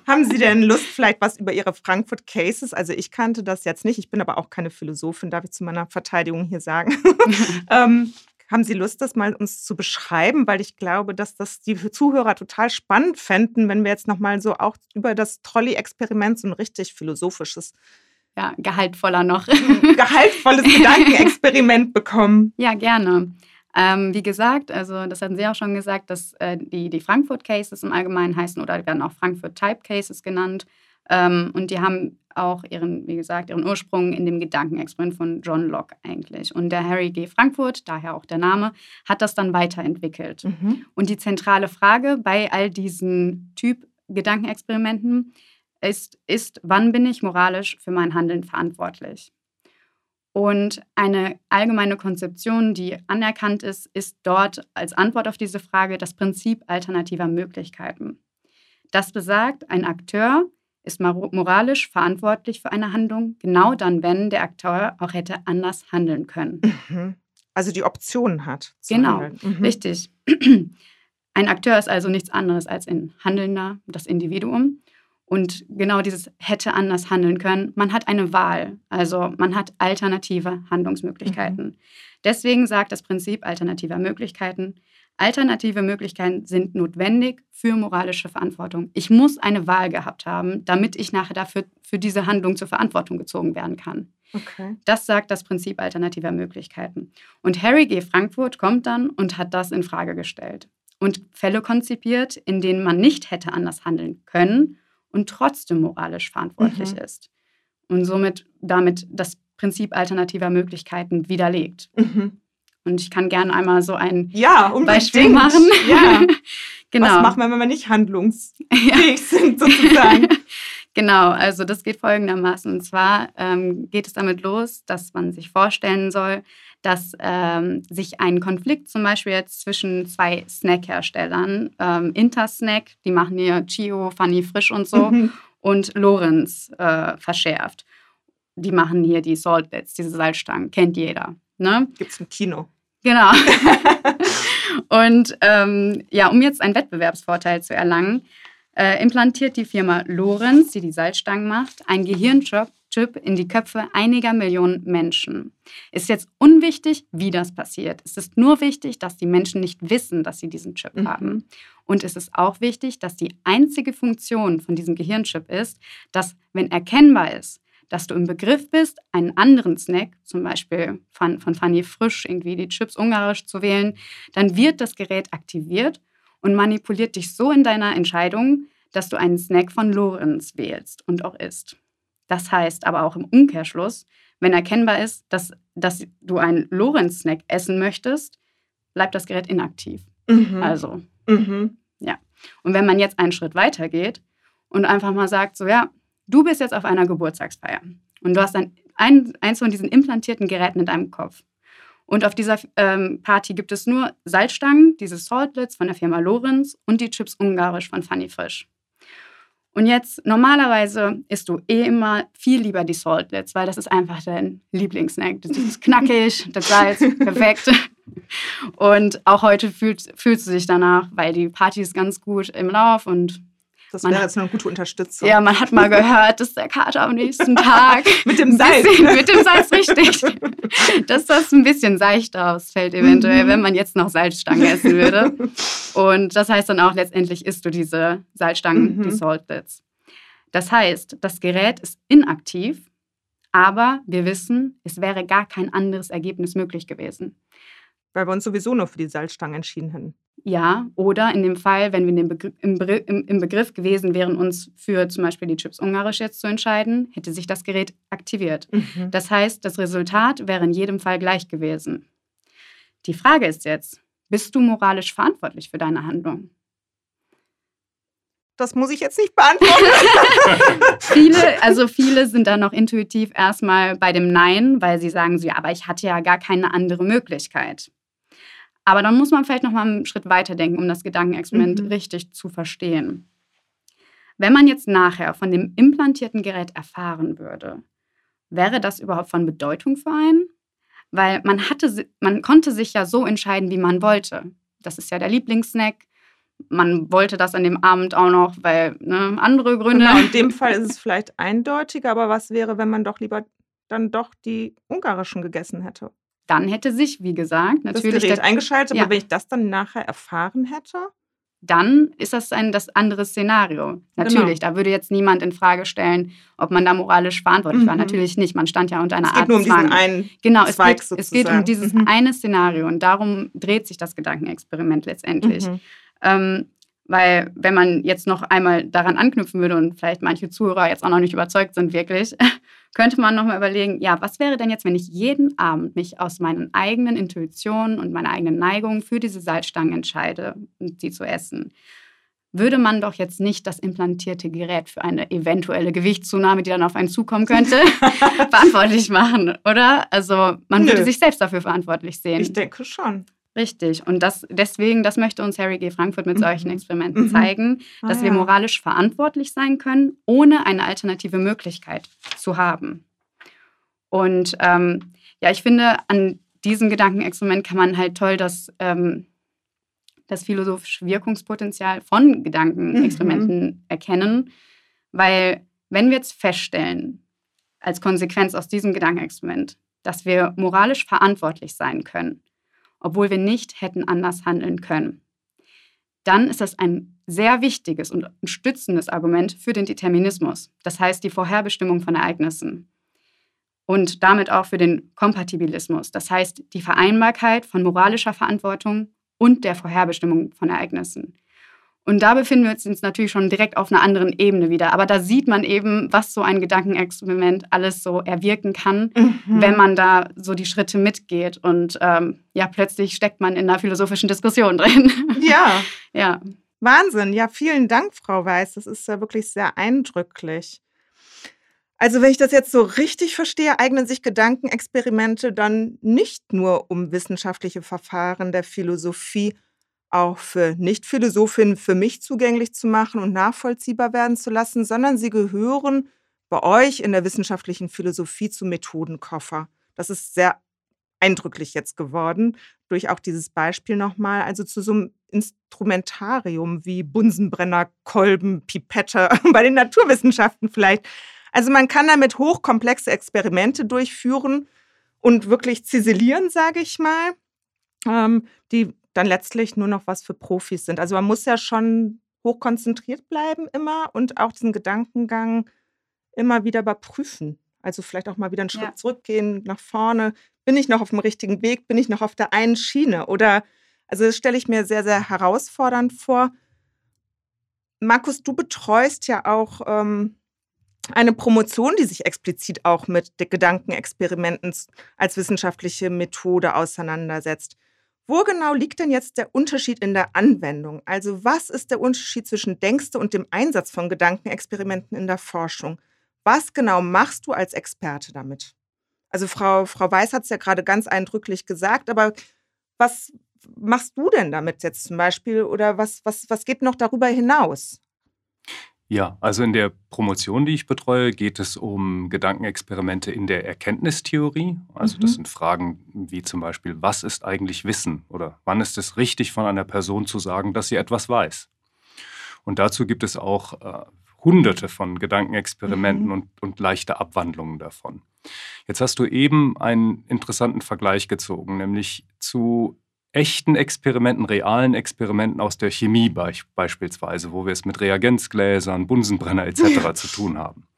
Haben Sie denn Lust, vielleicht was über Ihre Frankfurt Cases? Also ich kannte das jetzt nicht, ich bin aber auch keine Philosophin, darf ich zu meiner Verteidigung hier sagen. ähm, haben Sie Lust, das mal uns zu beschreiben? Weil ich glaube, dass das die Zuhörer total spannend fänden, wenn wir jetzt nochmal so auch über das Trolley-Experiment so ein richtig philosophisches ja, gehaltvoller noch. Gehaltvolles Gedankenexperiment bekommen. Ja, gerne. Ähm, wie gesagt, also das hatten Sie auch schon gesagt, dass äh, die, die Frankfurt Cases im Allgemeinen heißen oder werden auch Frankfurt Type Cases genannt. Ähm, und die haben auch ihren, wie gesagt, ihren Ursprung in dem Gedankenexperiment von John Locke eigentlich. Und der Harry G. Frankfurt, daher auch der Name, hat das dann weiterentwickelt. Mhm. Und die zentrale Frage bei all diesen Typ Gedankenexperimenten ist, ist, wann bin ich moralisch für mein Handeln verantwortlich? Und eine allgemeine Konzeption, die anerkannt ist, ist dort als Antwort auf diese Frage das Prinzip alternativer Möglichkeiten. Das besagt, ein Akteur ist moralisch verantwortlich für eine Handlung, genau dann, wenn der Akteur auch hätte anders handeln können. Mhm. Also die Optionen hat. genau, mhm. richtig. Ein Akteur ist also nichts anderes als ein Handelnder, das Individuum. Und genau dieses hätte anders handeln können. Man hat eine Wahl, also man hat alternative Handlungsmöglichkeiten. Mhm. Deswegen sagt das Prinzip alternativer Möglichkeiten, alternative Möglichkeiten sind notwendig für moralische Verantwortung. Ich muss eine Wahl gehabt haben, damit ich nachher dafür für diese Handlung zur Verantwortung gezogen werden kann. Okay. Das sagt das Prinzip alternativer Möglichkeiten. Und Harry G. Frankfurt kommt dann und hat das in Frage gestellt und Fälle konzipiert, in denen man nicht hätte anders handeln können und trotzdem moralisch verantwortlich mhm. ist. Und somit damit das Prinzip alternativer Möglichkeiten widerlegt. Mhm. Und ich kann gerne einmal so ein ja, Beispiel machen. Ja. genau. Was machen wir, wenn wir nicht handlungsfähig sind, sozusagen? genau, also das geht folgendermaßen. Und zwar ähm, geht es damit los, dass man sich vorstellen soll, dass ähm, sich ein Konflikt zum Beispiel jetzt zwischen zwei Snackherstellern, ähm, Intersnack, die machen hier Chio, Funny Frisch und so, mhm. und Lorenz äh, verschärft. Die machen hier die Saltlets, diese Salzstangen, kennt jeder. Ne? es im Kino. Genau. und ähm, ja, um jetzt einen Wettbewerbsvorteil zu erlangen, äh, implantiert die Firma Lorenz, die die Salzstangen macht, einen Gehirnchip Chip in die Köpfe einiger Millionen Menschen. Ist jetzt unwichtig, wie das passiert. Es ist nur wichtig, dass die Menschen nicht wissen, dass sie diesen Chip mhm. haben. Und es ist auch wichtig, dass die einzige Funktion von diesem Gehirnchip ist, dass, wenn erkennbar ist, dass du im Begriff bist, einen anderen Snack, zum Beispiel von, von Fanny Frisch, irgendwie die Chips ungarisch zu wählen, dann wird das Gerät aktiviert und manipuliert dich so in deiner Entscheidung, dass du einen Snack von Lorenz wählst und auch isst. Das heißt aber auch im Umkehrschluss, wenn erkennbar ist, dass, dass du einen Lorenz-Snack essen möchtest, bleibt das Gerät inaktiv. Mhm. Also, mhm. ja. Und wenn man jetzt einen Schritt weiter geht und einfach mal sagt, so ja, du bist jetzt auf einer Geburtstagsfeier und du hast ein, ein, eins von diesen implantierten Geräten in deinem Kopf. Und auf dieser ähm, Party gibt es nur Salzstangen, diese Saltlets von der Firma Lorenz und die Chips Ungarisch von Funny Frisch. Und jetzt, normalerweise isst du eh immer viel lieber die Saltlets, weil das ist einfach dein Lieblingssnack. Das ist knackig, das Salz, perfekt. Und auch heute fühlt, fühlst du dich danach, weil die Party ist ganz gut im Lauf und das wäre jetzt eine gute Unterstützung. Ja, man hat mal gehört, dass der Kater am nächsten Tag. mit dem Salz. Bisschen, ne? Mit dem Salz, richtig. dass das ein bisschen seichter ausfällt, eventuell, mhm. wenn man jetzt noch Salzstangen essen würde. Und das heißt dann auch, letztendlich isst du diese Salzstangen, mhm. die Saltlets. Das heißt, das Gerät ist inaktiv, aber wir wissen, es wäre gar kein anderes Ergebnis möglich gewesen. Weil wir uns sowieso nur für die Salzstangen entschieden hätten. Ja, oder in dem Fall, wenn wir Begr im, im, im, Begriff gewesen wären, uns für zum Beispiel die Chips Ungarisch jetzt zu entscheiden, hätte sich das Gerät aktiviert. Mhm. Das heißt, das Resultat wäre in jedem Fall gleich gewesen. Die Frage ist jetzt, bist du moralisch verantwortlich für deine Handlung? Das muss ich jetzt nicht beantworten. viele, also viele sind da noch intuitiv erstmal bei dem Nein, weil sie sagen so, ja, aber ich hatte ja gar keine andere Möglichkeit. Aber dann muss man vielleicht noch mal einen Schritt weiter denken, um das Gedankenexperiment mhm. richtig zu verstehen. Wenn man jetzt nachher von dem implantierten Gerät erfahren würde, wäre das überhaupt von Bedeutung für einen? Weil man hatte, man konnte sich ja so entscheiden, wie man wollte. Das ist ja der Lieblingssnack. man wollte das an dem Abend auch noch, weil ne, andere Gründe. Genau, in dem Fall ist es vielleicht eindeutiger, aber was wäre, wenn man doch lieber dann doch die ungarischen gegessen hätte? Dann hätte sich, wie gesagt, natürlich. Das Gerät eingeschaltet, ja. aber wenn ich das dann nachher erfahren hätte? dann ist das ein das andere Szenario. Natürlich, genau. da würde jetzt niemand in Frage stellen, ob man da moralisch verantwortlich mhm. war. Natürlich nicht. Man stand ja unter einer Art. Es geht nur um diesen einen genau, es Zweig geht, es geht um dieses mhm. eine Szenario und darum dreht sich das Gedankenexperiment letztendlich. Mhm. Ähm, weil wenn man jetzt noch einmal daran anknüpfen würde und vielleicht manche Zuhörer jetzt auch noch nicht überzeugt sind, wirklich, könnte man nochmal überlegen, ja, was wäre denn jetzt, wenn ich jeden Abend mich aus meinen eigenen Intuitionen und meiner eigenen Neigung für diese Salzstangen entscheide, sie zu essen? Würde man doch jetzt nicht das implantierte Gerät für eine eventuelle Gewichtszunahme, die dann auf einen zukommen könnte, verantwortlich machen, oder? Also man Nö. würde sich selbst dafür verantwortlich sehen. Ich denke schon. Richtig. Und das, deswegen, das möchte uns Harry G. Frankfurt mit solchen mhm. Experimenten mhm. zeigen, ah, dass wir moralisch verantwortlich sein können, ohne eine alternative Möglichkeit zu haben. Und ähm, ja, ich finde, an diesem Gedankenexperiment kann man halt toll das, ähm, das philosophische Wirkungspotenzial von Gedankenexperimenten mhm. erkennen, weil wenn wir jetzt feststellen, als Konsequenz aus diesem Gedankenexperiment, dass wir moralisch verantwortlich sein können, obwohl wir nicht hätten anders handeln können. Dann ist das ein sehr wichtiges und stützendes Argument für den Determinismus, das heißt die Vorherbestimmung von Ereignissen. Und damit auch für den Kompatibilismus, das heißt die Vereinbarkeit von moralischer Verantwortung und der Vorherbestimmung von Ereignissen. Und da befinden wir uns natürlich schon direkt auf einer anderen Ebene wieder. Aber da sieht man eben, was so ein Gedankenexperiment alles so erwirken kann, mhm. wenn man da so die Schritte mitgeht. Und ähm, ja, plötzlich steckt man in einer philosophischen Diskussion drin. Ja. ja. Wahnsinn. Ja, vielen Dank, Frau Weiß. Das ist ja wirklich sehr eindrücklich. Also, wenn ich das jetzt so richtig verstehe, eignen sich Gedankenexperimente dann nicht nur um wissenschaftliche Verfahren der Philosophie, auch für Nicht-Philosophinnen für mich zugänglich zu machen und nachvollziehbar werden zu lassen, sondern sie gehören bei euch in der wissenschaftlichen Philosophie zum Methodenkoffer. Das ist sehr eindrücklich jetzt geworden, durch auch dieses Beispiel nochmal, also zu so einem Instrumentarium wie Bunsenbrenner, Kolben, Pipette, bei den Naturwissenschaften vielleicht. Also man kann damit hochkomplexe Experimente durchführen und wirklich ziselieren, sage ich mal, ähm, die dann letztlich nur noch was für Profis sind. Also man muss ja schon hochkonzentriert bleiben immer und auch diesen Gedankengang immer wieder überprüfen. Also vielleicht auch mal wieder einen Schritt ja. zurückgehen, nach vorne. Bin ich noch auf dem richtigen Weg? Bin ich noch auf der einen Schiene? Oder, also das stelle ich mir sehr, sehr herausfordernd vor. Markus, du betreust ja auch ähm, eine Promotion, die sich explizit auch mit Gedankenexperimenten als wissenschaftliche Methode auseinandersetzt. Wo genau liegt denn jetzt der Unterschied in der Anwendung? Also was ist der Unterschied zwischen Denkste und dem Einsatz von Gedankenexperimenten in der Forschung? Was genau machst du als Experte damit? Also Frau, Frau Weiß hat es ja gerade ganz eindrücklich gesagt, aber was machst du denn damit jetzt zum Beispiel oder was, was, was geht noch darüber hinaus? Ja, also in der Promotion, die ich betreue, geht es um Gedankenexperimente in der Erkenntnistheorie. Also mhm. das sind Fragen wie zum Beispiel, was ist eigentlich Wissen oder wann ist es richtig von einer Person zu sagen, dass sie etwas weiß. Und dazu gibt es auch äh, hunderte von Gedankenexperimenten mhm. und, und leichte Abwandlungen davon. Jetzt hast du eben einen interessanten Vergleich gezogen, nämlich zu echten Experimenten, realen Experimenten aus der Chemie be beispielsweise, wo wir es mit Reagenzgläsern, Bunsenbrenner etc. zu tun haben.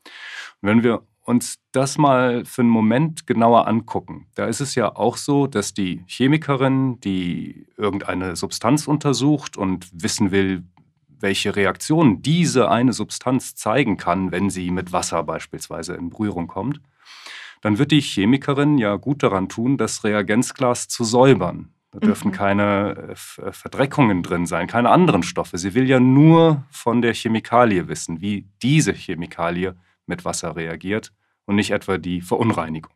Und wenn wir uns das mal für einen Moment genauer angucken, da ist es ja auch so, dass die Chemikerin, die irgendeine Substanz untersucht und wissen will, welche Reaktionen diese eine Substanz zeigen kann, wenn sie mit Wasser beispielsweise in Berührung kommt, dann wird die Chemikerin ja gut daran tun, das Reagenzglas zu säubern, da dürfen mhm. keine äh, äh, Verdreckungen drin sein, keine anderen Stoffe. Sie will ja nur von der Chemikalie wissen, wie diese Chemikalie mit Wasser reagiert und nicht etwa die Verunreinigung.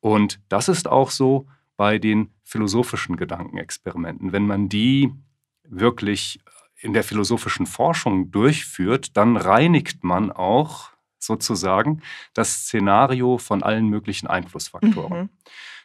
Und das ist auch so bei den philosophischen Gedankenexperimenten. Wenn man die wirklich in der philosophischen Forschung durchführt, dann reinigt man auch sozusagen das Szenario von allen möglichen Einflussfaktoren. Mhm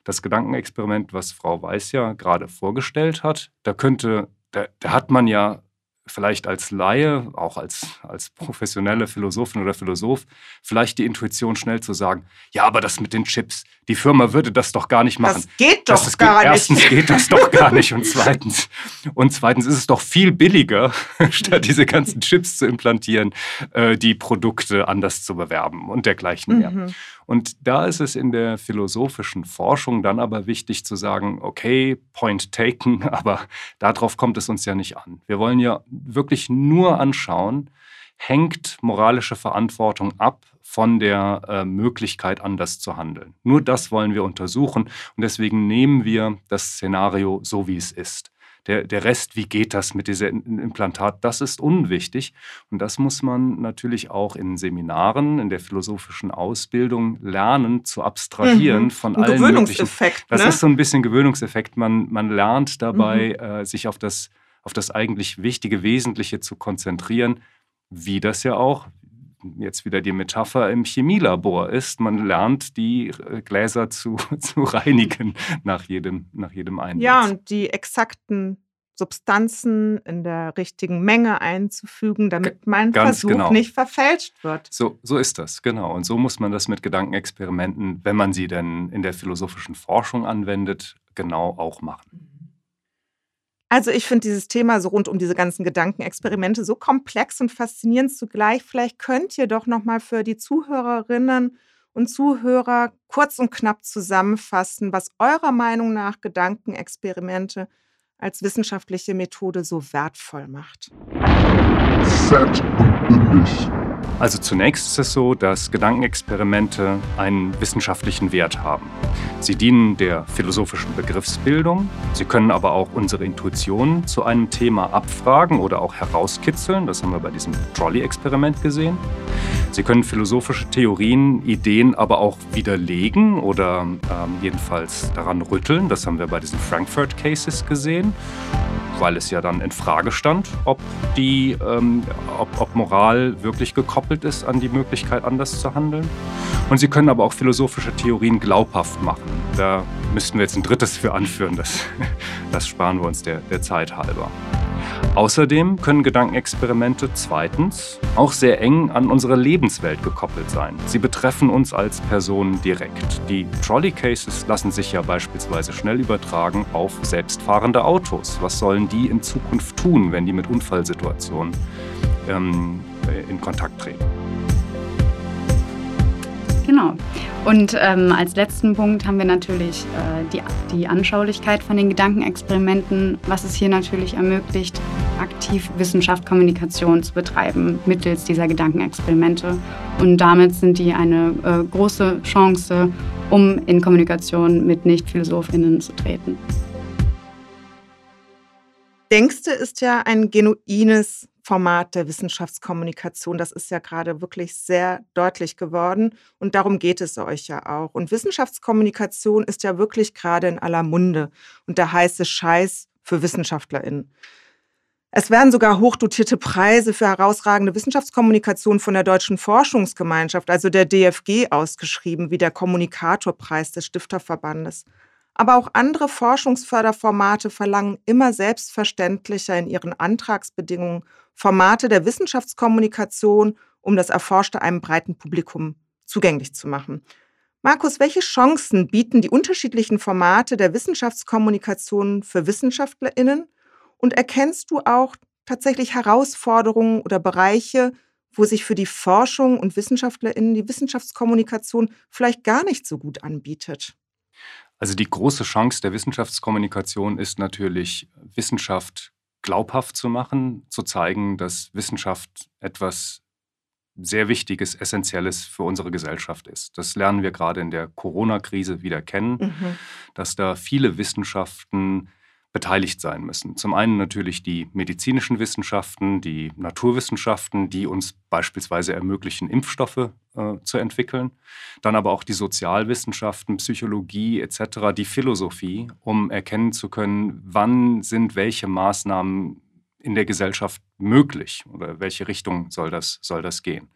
das Gedankenexperiment, was Frau Weiß ja gerade vorgestellt hat, da könnte, da, da hat man ja vielleicht als Laie, auch als, als professionelle Philosophin oder Philosoph, vielleicht die Intuition schnell zu sagen, ja, aber das mit den Chips, die Firma würde das doch gar nicht machen. Das geht doch das, gar geht, nicht. Erstens geht das doch gar nicht und zweitens, und zweitens ist es doch viel billiger, statt diese ganzen Chips zu implantieren, äh, die Produkte anders zu bewerben und dergleichen mehr. Mhm. Und da ist es in der philosophischen Forschung dann aber wichtig zu sagen, okay, point taken, aber darauf kommt es uns ja nicht an. Wir wollen ja wirklich nur anschauen, hängt moralische Verantwortung ab von der äh, Möglichkeit, anders zu handeln. Nur das wollen wir untersuchen und deswegen nehmen wir das Szenario so, wie es ist. Der, der Rest, wie geht das mit diesem Implantat, das ist unwichtig. Und das muss man natürlich auch in Seminaren, in der philosophischen Ausbildung lernen, zu abstrahieren mhm. von ein allen Gewöhnungseffekt. Möglichen. Das ne? ist so ein bisschen Gewöhnungseffekt. Man, man lernt dabei, mhm. äh, sich auf das, auf das eigentlich Wichtige, Wesentliche zu konzentrieren, wie das ja auch, jetzt wieder die Metapher im Chemielabor ist. Man lernt, die äh, Gläser zu, zu reinigen nach jedem, nach jedem Einsatz. Ja, und die exakten Substanzen in der richtigen Menge einzufügen, damit mein Ganz Versuch genau. nicht verfälscht wird. So, so ist das, genau. Und so muss man das mit Gedankenexperimenten, wenn man sie denn in der philosophischen Forschung anwendet, genau auch machen. Also ich finde dieses Thema so rund um diese ganzen Gedankenexperimente so komplex und faszinierend zugleich. Vielleicht könnt ihr doch noch mal für die Zuhörerinnen und Zuhörer kurz und knapp zusammenfassen, was eurer Meinung nach Gedankenexperimente als wissenschaftliche Methode so wertvoll macht. Fett und bündig. Also zunächst ist es so, dass Gedankenexperimente einen wissenschaftlichen Wert haben. Sie dienen der philosophischen Begriffsbildung, sie können aber auch unsere Intuition zu einem Thema abfragen oder auch herauskitzeln, das haben wir bei diesem Trolley-Experiment gesehen. Sie können philosophische Theorien, Ideen aber auch widerlegen oder ähm, jedenfalls daran rütteln, das haben wir bei diesen Frankfurt Cases gesehen weil es ja dann in Frage stand, ob, die, ähm, ob, ob Moral wirklich gekoppelt ist an die Möglichkeit, anders zu handeln. Und sie können aber auch philosophische Theorien glaubhaft machen. Da müssten wir jetzt ein drittes für anführen, das, das sparen wir uns der, der Zeit halber. Außerdem können Gedankenexperimente zweitens auch sehr eng an unsere Lebenswelt gekoppelt sein. Sie betreffen uns als Personen direkt. Die Trolley Cases lassen sich ja beispielsweise schnell übertragen auf selbstfahrende Autos. Was sollen die in Zukunft tun, wenn die mit Unfallsituationen ähm, in Kontakt treten? Genau. Und ähm, als letzten Punkt haben wir natürlich äh, die, die Anschaulichkeit von den Gedankenexperimenten, was es hier natürlich ermöglicht, aktiv Wissenschaft, Kommunikation zu betreiben mittels dieser Gedankenexperimente. Und damit sind die eine äh, große Chance, um in Kommunikation mit Nicht-PhilosophInnen zu treten. Denkste ist ja ein genuines Format der Wissenschaftskommunikation. Das ist ja gerade wirklich sehr deutlich geworden und darum geht es euch ja auch. Und Wissenschaftskommunikation ist ja wirklich gerade in aller Munde und der heiße Scheiß für WissenschaftlerInnen. Es werden sogar hochdotierte Preise für herausragende Wissenschaftskommunikation von der Deutschen Forschungsgemeinschaft, also der DFG, ausgeschrieben, wie der Kommunikatorpreis des Stifterverbandes. Aber auch andere Forschungsförderformate verlangen immer selbstverständlicher in ihren Antragsbedingungen Formate der Wissenschaftskommunikation, um das Erforschte einem breiten Publikum zugänglich zu machen. Markus, welche Chancen bieten die unterschiedlichen Formate der Wissenschaftskommunikation für Wissenschaftlerinnen? Und erkennst du auch tatsächlich Herausforderungen oder Bereiche, wo sich für die Forschung und Wissenschaftlerinnen die Wissenschaftskommunikation vielleicht gar nicht so gut anbietet? Also die große Chance der Wissenschaftskommunikation ist natürlich, Wissenschaft glaubhaft zu machen, zu zeigen, dass Wissenschaft etwas sehr Wichtiges, Essentielles für unsere Gesellschaft ist. Das lernen wir gerade in der Corona-Krise wieder kennen, mhm. dass da viele Wissenschaften beteiligt sein müssen. Zum einen natürlich die medizinischen Wissenschaften, die Naturwissenschaften, die uns beispielsweise ermöglichen, Impfstoffe äh, zu entwickeln. Dann aber auch die Sozialwissenschaften, Psychologie etc., die Philosophie, um erkennen zu können, wann sind welche Maßnahmen in der Gesellschaft möglich oder welche Richtung soll das, soll das gehen.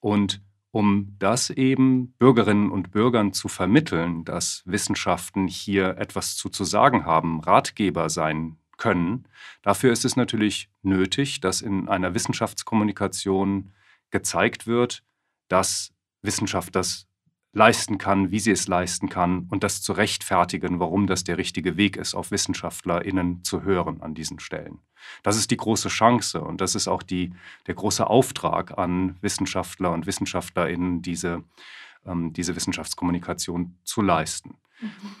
Und um das eben Bürgerinnen und Bürgern zu vermitteln, dass Wissenschaften hier etwas zu, zu sagen haben, Ratgeber sein können. Dafür ist es natürlich nötig, dass in einer Wissenschaftskommunikation gezeigt wird, dass Wissenschaft das leisten kann, wie sie es leisten kann und das zu rechtfertigen, warum das der richtige Weg ist, auf WissenschaftlerInnen zu hören an diesen Stellen. Das ist die große Chance und das ist auch die, der große Auftrag an Wissenschaftler und WissenschaftlerInnen, diese, ähm, diese Wissenschaftskommunikation zu leisten. Mhm.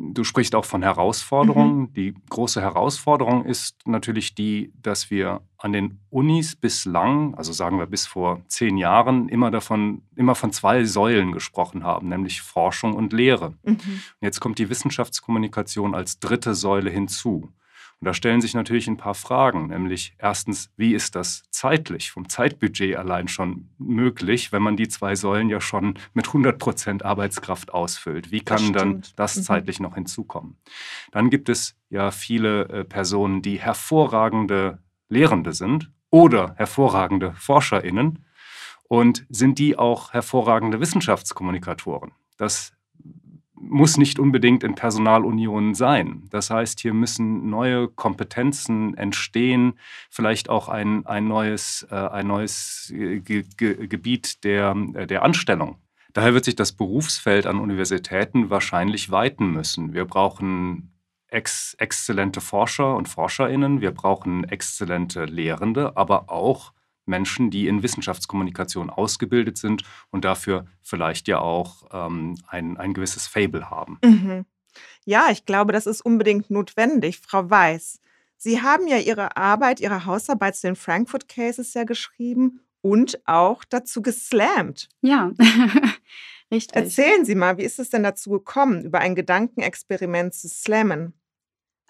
Du sprichst auch von Herausforderungen. Mhm. Die große Herausforderung ist natürlich die, dass wir an den Unis bislang, also sagen wir bis vor zehn Jahren, immer davon, immer von zwei Säulen gesprochen haben, nämlich Forschung und Lehre. Mhm. Und jetzt kommt die Wissenschaftskommunikation als dritte Säule hinzu. Und da stellen sich natürlich ein paar Fragen, nämlich erstens, wie ist das zeitlich, vom Zeitbudget allein schon möglich, wenn man die zwei Säulen ja schon mit 100 Prozent Arbeitskraft ausfüllt? Wie kann das dann das mhm. zeitlich noch hinzukommen? Dann gibt es ja viele äh, Personen, die hervorragende Lehrende sind oder hervorragende ForscherInnen und sind die auch hervorragende Wissenschaftskommunikatoren? Das muss nicht unbedingt in Personalunionen sein. Das heißt, hier müssen neue Kompetenzen entstehen, vielleicht auch ein, ein neues, äh, ein neues Ge Ge Gebiet der, äh, der Anstellung. Daher wird sich das Berufsfeld an Universitäten wahrscheinlich weiten müssen. Wir brauchen ex exzellente Forscher und Forscherinnen, wir brauchen exzellente Lehrende, aber auch Menschen, die in Wissenschaftskommunikation ausgebildet sind und dafür vielleicht ja auch ähm, ein, ein gewisses Fable haben. Mhm. Ja, ich glaube, das ist unbedingt notwendig, Frau Weiß. Sie haben ja Ihre Arbeit, Ihre Hausarbeit zu den Frankfurt Cases ja geschrieben und auch dazu geslammt. Ja, richtig. Erzählen Sie mal, wie ist es denn dazu gekommen, über ein Gedankenexperiment zu slammen?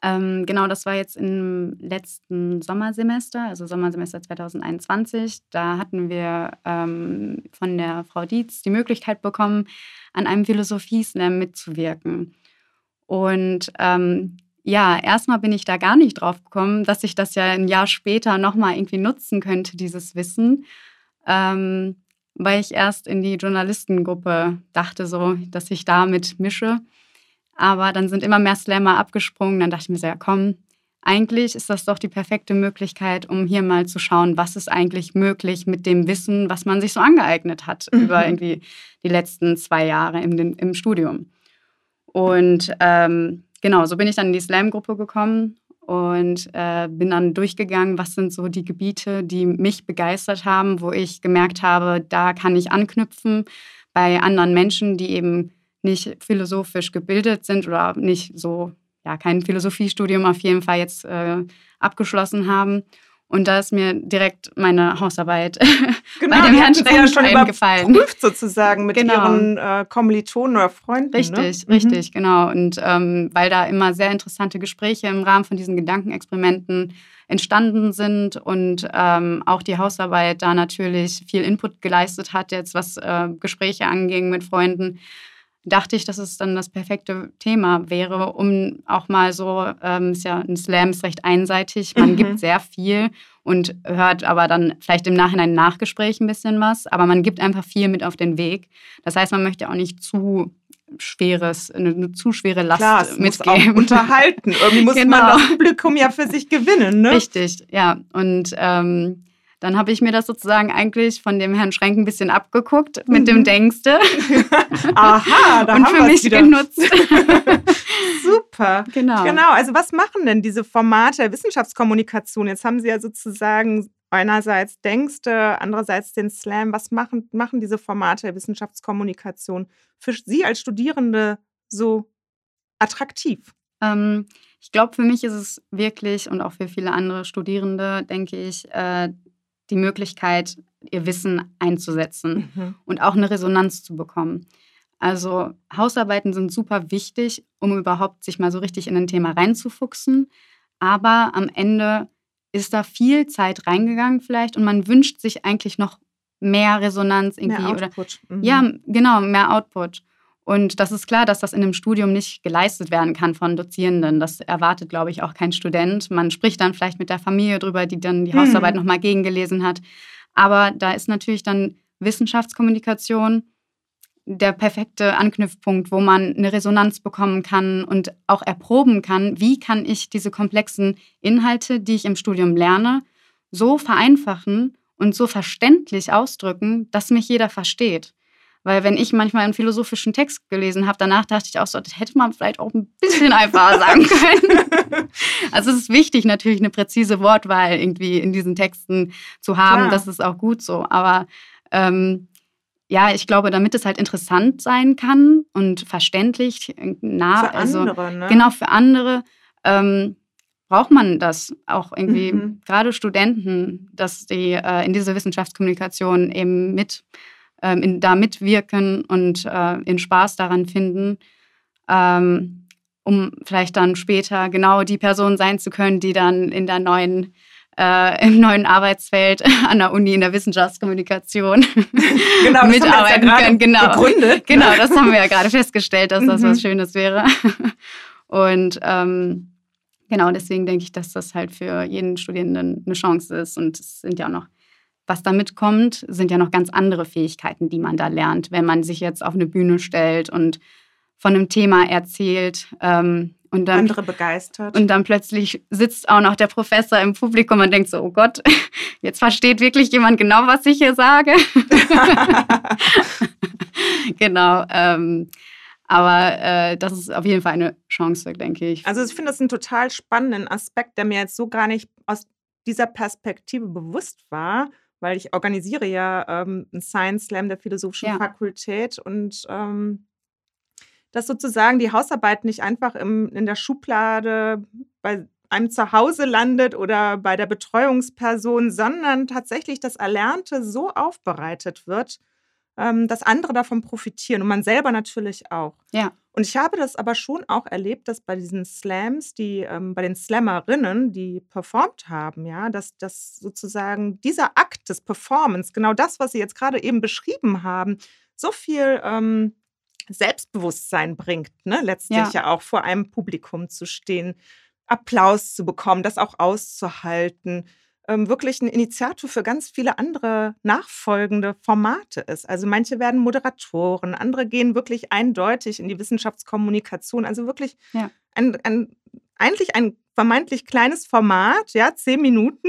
Ähm, genau, das war jetzt im letzten Sommersemester, also Sommersemester 2021. Da hatten wir ähm, von der Frau Dietz die Möglichkeit bekommen, an einem Philosophie-Slam mitzuwirken. Und ähm, ja, erstmal bin ich da gar nicht drauf gekommen, dass ich das ja ein Jahr später nochmal irgendwie nutzen könnte, dieses Wissen. Ähm, weil ich erst in die Journalistengruppe dachte, so, dass ich damit mische. Aber dann sind immer mehr Slammer abgesprungen. Dann dachte ich mir so, ja komm, eigentlich ist das doch die perfekte Möglichkeit, um hier mal zu schauen, was ist eigentlich möglich mit dem Wissen, was man sich so angeeignet hat mhm. über irgendwie die letzten zwei Jahre im, im Studium. Und ähm, genau, so bin ich dann in die Slam-Gruppe gekommen und äh, bin dann durchgegangen, was sind so die Gebiete, die mich begeistert haben, wo ich gemerkt habe, da kann ich anknüpfen bei anderen Menschen, die eben nicht philosophisch gebildet sind oder nicht so, ja, kein Philosophiestudium auf jeden Fall jetzt äh, abgeschlossen haben. Und da ist mir direkt meine Hausarbeit genau, bei dem Herrn ja schon eingefallen. Überprüft sozusagen mit genau. ihren äh, Kommilitonen oder Freunden. Richtig, ne? richtig, mhm. genau. Und ähm, weil da immer sehr interessante Gespräche im Rahmen von diesen Gedankenexperimenten entstanden sind und ähm, auch die Hausarbeit da natürlich viel Input geleistet hat, jetzt was äh, Gespräche anging mit Freunden, dachte ich, dass es dann das perfekte Thema wäre, um auch mal so, ähm, ist ja ein Slam ist recht einseitig, man mhm. gibt sehr viel und hört aber dann vielleicht im Nachhinein Nachgespräch ein bisschen was, aber man gibt einfach viel mit auf den Weg. Das heißt, man möchte auch nicht zu schweres, eine, eine zu schwere Last Klar, es mitgeben. Muss auch unterhalten. Irgendwie muss genau. man das Publikum ja für sich gewinnen, ne? Richtig, ja. Und ähm, dann habe ich mir das sozusagen eigentlich von dem Herrn Schrenk ein bisschen abgeguckt mit mhm. dem Denkste. Aha, da und haben für mich wieder. genutzt. Super. Genau. Genau. Also was machen denn diese Formate der Wissenschaftskommunikation? Jetzt haben Sie ja sozusagen einerseits Denkste, andererseits den Slam. Was machen, machen diese Formate der Wissenschaftskommunikation für Sie als Studierende so attraktiv? Ähm, ich glaube, für mich ist es wirklich und auch für viele andere Studierende, denke ich, äh, die Möglichkeit, ihr Wissen einzusetzen mhm. und auch eine Resonanz zu bekommen. Also Hausarbeiten sind super wichtig, um überhaupt sich mal so richtig in ein Thema reinzufuchsen. Aber am Ende ist da viel Zeit reingegangen vielleicht und man wünscht sich eigentlich noch mehr Resonanz irgendwie. Mehr Output. Oder, mhm. Ja, genau, mehr Output. Und das ist klar, dass das in einem Studium nicht geleistet werden kann von Dozierenden. Das erwartet, glaube ich, auch kein Student. Man spricht dann vielleicht mit der Familie drüber, die dann die Hausarbeit hm. nochmal gegengelesen hat. Aber da ist natürlich dann Wissenschaftskommunikation der perfekte Anknüpfpunkt, wo man eine Resonanz bekommen kann und auch erproben kann, wie kann ich diese komplexen Inhalte, die ich im Studium lerne, so vereinfachen und so verständlich ausdrücken, dass mich jeder versteht. Weil wenn ich manchmal einen philosophischen Text gelesen habe, danach dachte ich auch so, das hätte man vielleicht auch ein bisschen einfacher sagen können. also es ist wichtig, natürlich eine präzise Wortwahl irgendwie in diesen Texten zu haben. Klar. Das ist auch gut so. Aber ähm, ja, ich glaube, damit es halt interessant sein kann und verständlich, nah, für also andere, ne? genau für andere, ähm, braucht man das auch irgendwie, mhm. gerade Studenten, dass die äh, in diese Wissenschaftskommunikation eben mit ähm, in, da mitwirken und äh, in Spaß daran finden, ähm, um vielleicht dann später genau die Person sein zu können, die dann in der neuen äh, im neuen Arbeitsfeld an der Uni in der Wissenschaftskommunikation genau, mitarbeiten ja können. Genau, begründet, genau, das haben wir ja gerade festgestellt, dass das mhm. was Schönes wäre. Und ähm, genau deswegen denke ich, dass das halt für jeden Studierenden eine Chance ist. Und es sind ja auch noch, was damit kommt, sind ja noch ganz andere Fähigkeiten, die man da lernt, wenn man sich jetzt auf eine Bühne stellt und von einem Thema erzählt. Ähm, und dann, andere begeistert. Und dann plötzlich sitzt auch noch der Professor im Publikum und denkt so, oh Gott, jetzt versteht wirklich jemand genau, was ich hier sage. genau. Ähm, aber äh, das ist auf jeden Fall eine Chance, denke ich. Also ich finde das einen total spannenden Aspekt, der mir jetzt so gar nicht aus dieser Perspektive bewusst war, weil ich organisiere ja ähm, einen Science Slam der Philosophischen ja. Fakultät und ähm, dass sozusagen die Hausarbeit nicht einfach im, in der Schublade bei einem zu Hause landet oder bei der Betreuungsperson, sondern tatsächlich das Erlernte so aufbereitet wird, ähm, dass andere davon profitieren und man selber natürlich auch. Ja. Und ich habe das aber schon auch erlebt, dass bei diesen Slams, die ähm, bei den Slammerinnen, die performt haben, ja, dass, dass sozusagen dieser Akt des Performance, genau das, was Sie jetzt gerade eben beschrieben haben, so viel ähm, Selbstbewusstsein bringt, ne? letztlich ja. ja auch vor einem Publikum zu stehen, Applaus zu bekommen, das auch auszuhalten, ähm, wirklich ein Initiator für ganz viele andere nachfolgende Formate ist. Also manche werden Moderatoren, andere gehen wirklich eindeutig in die Wissenschaftskommunikation. Also wirklich ja. ein, ein, eigentlich ein vermeintlich kleines Format, ja, zehn Minuten,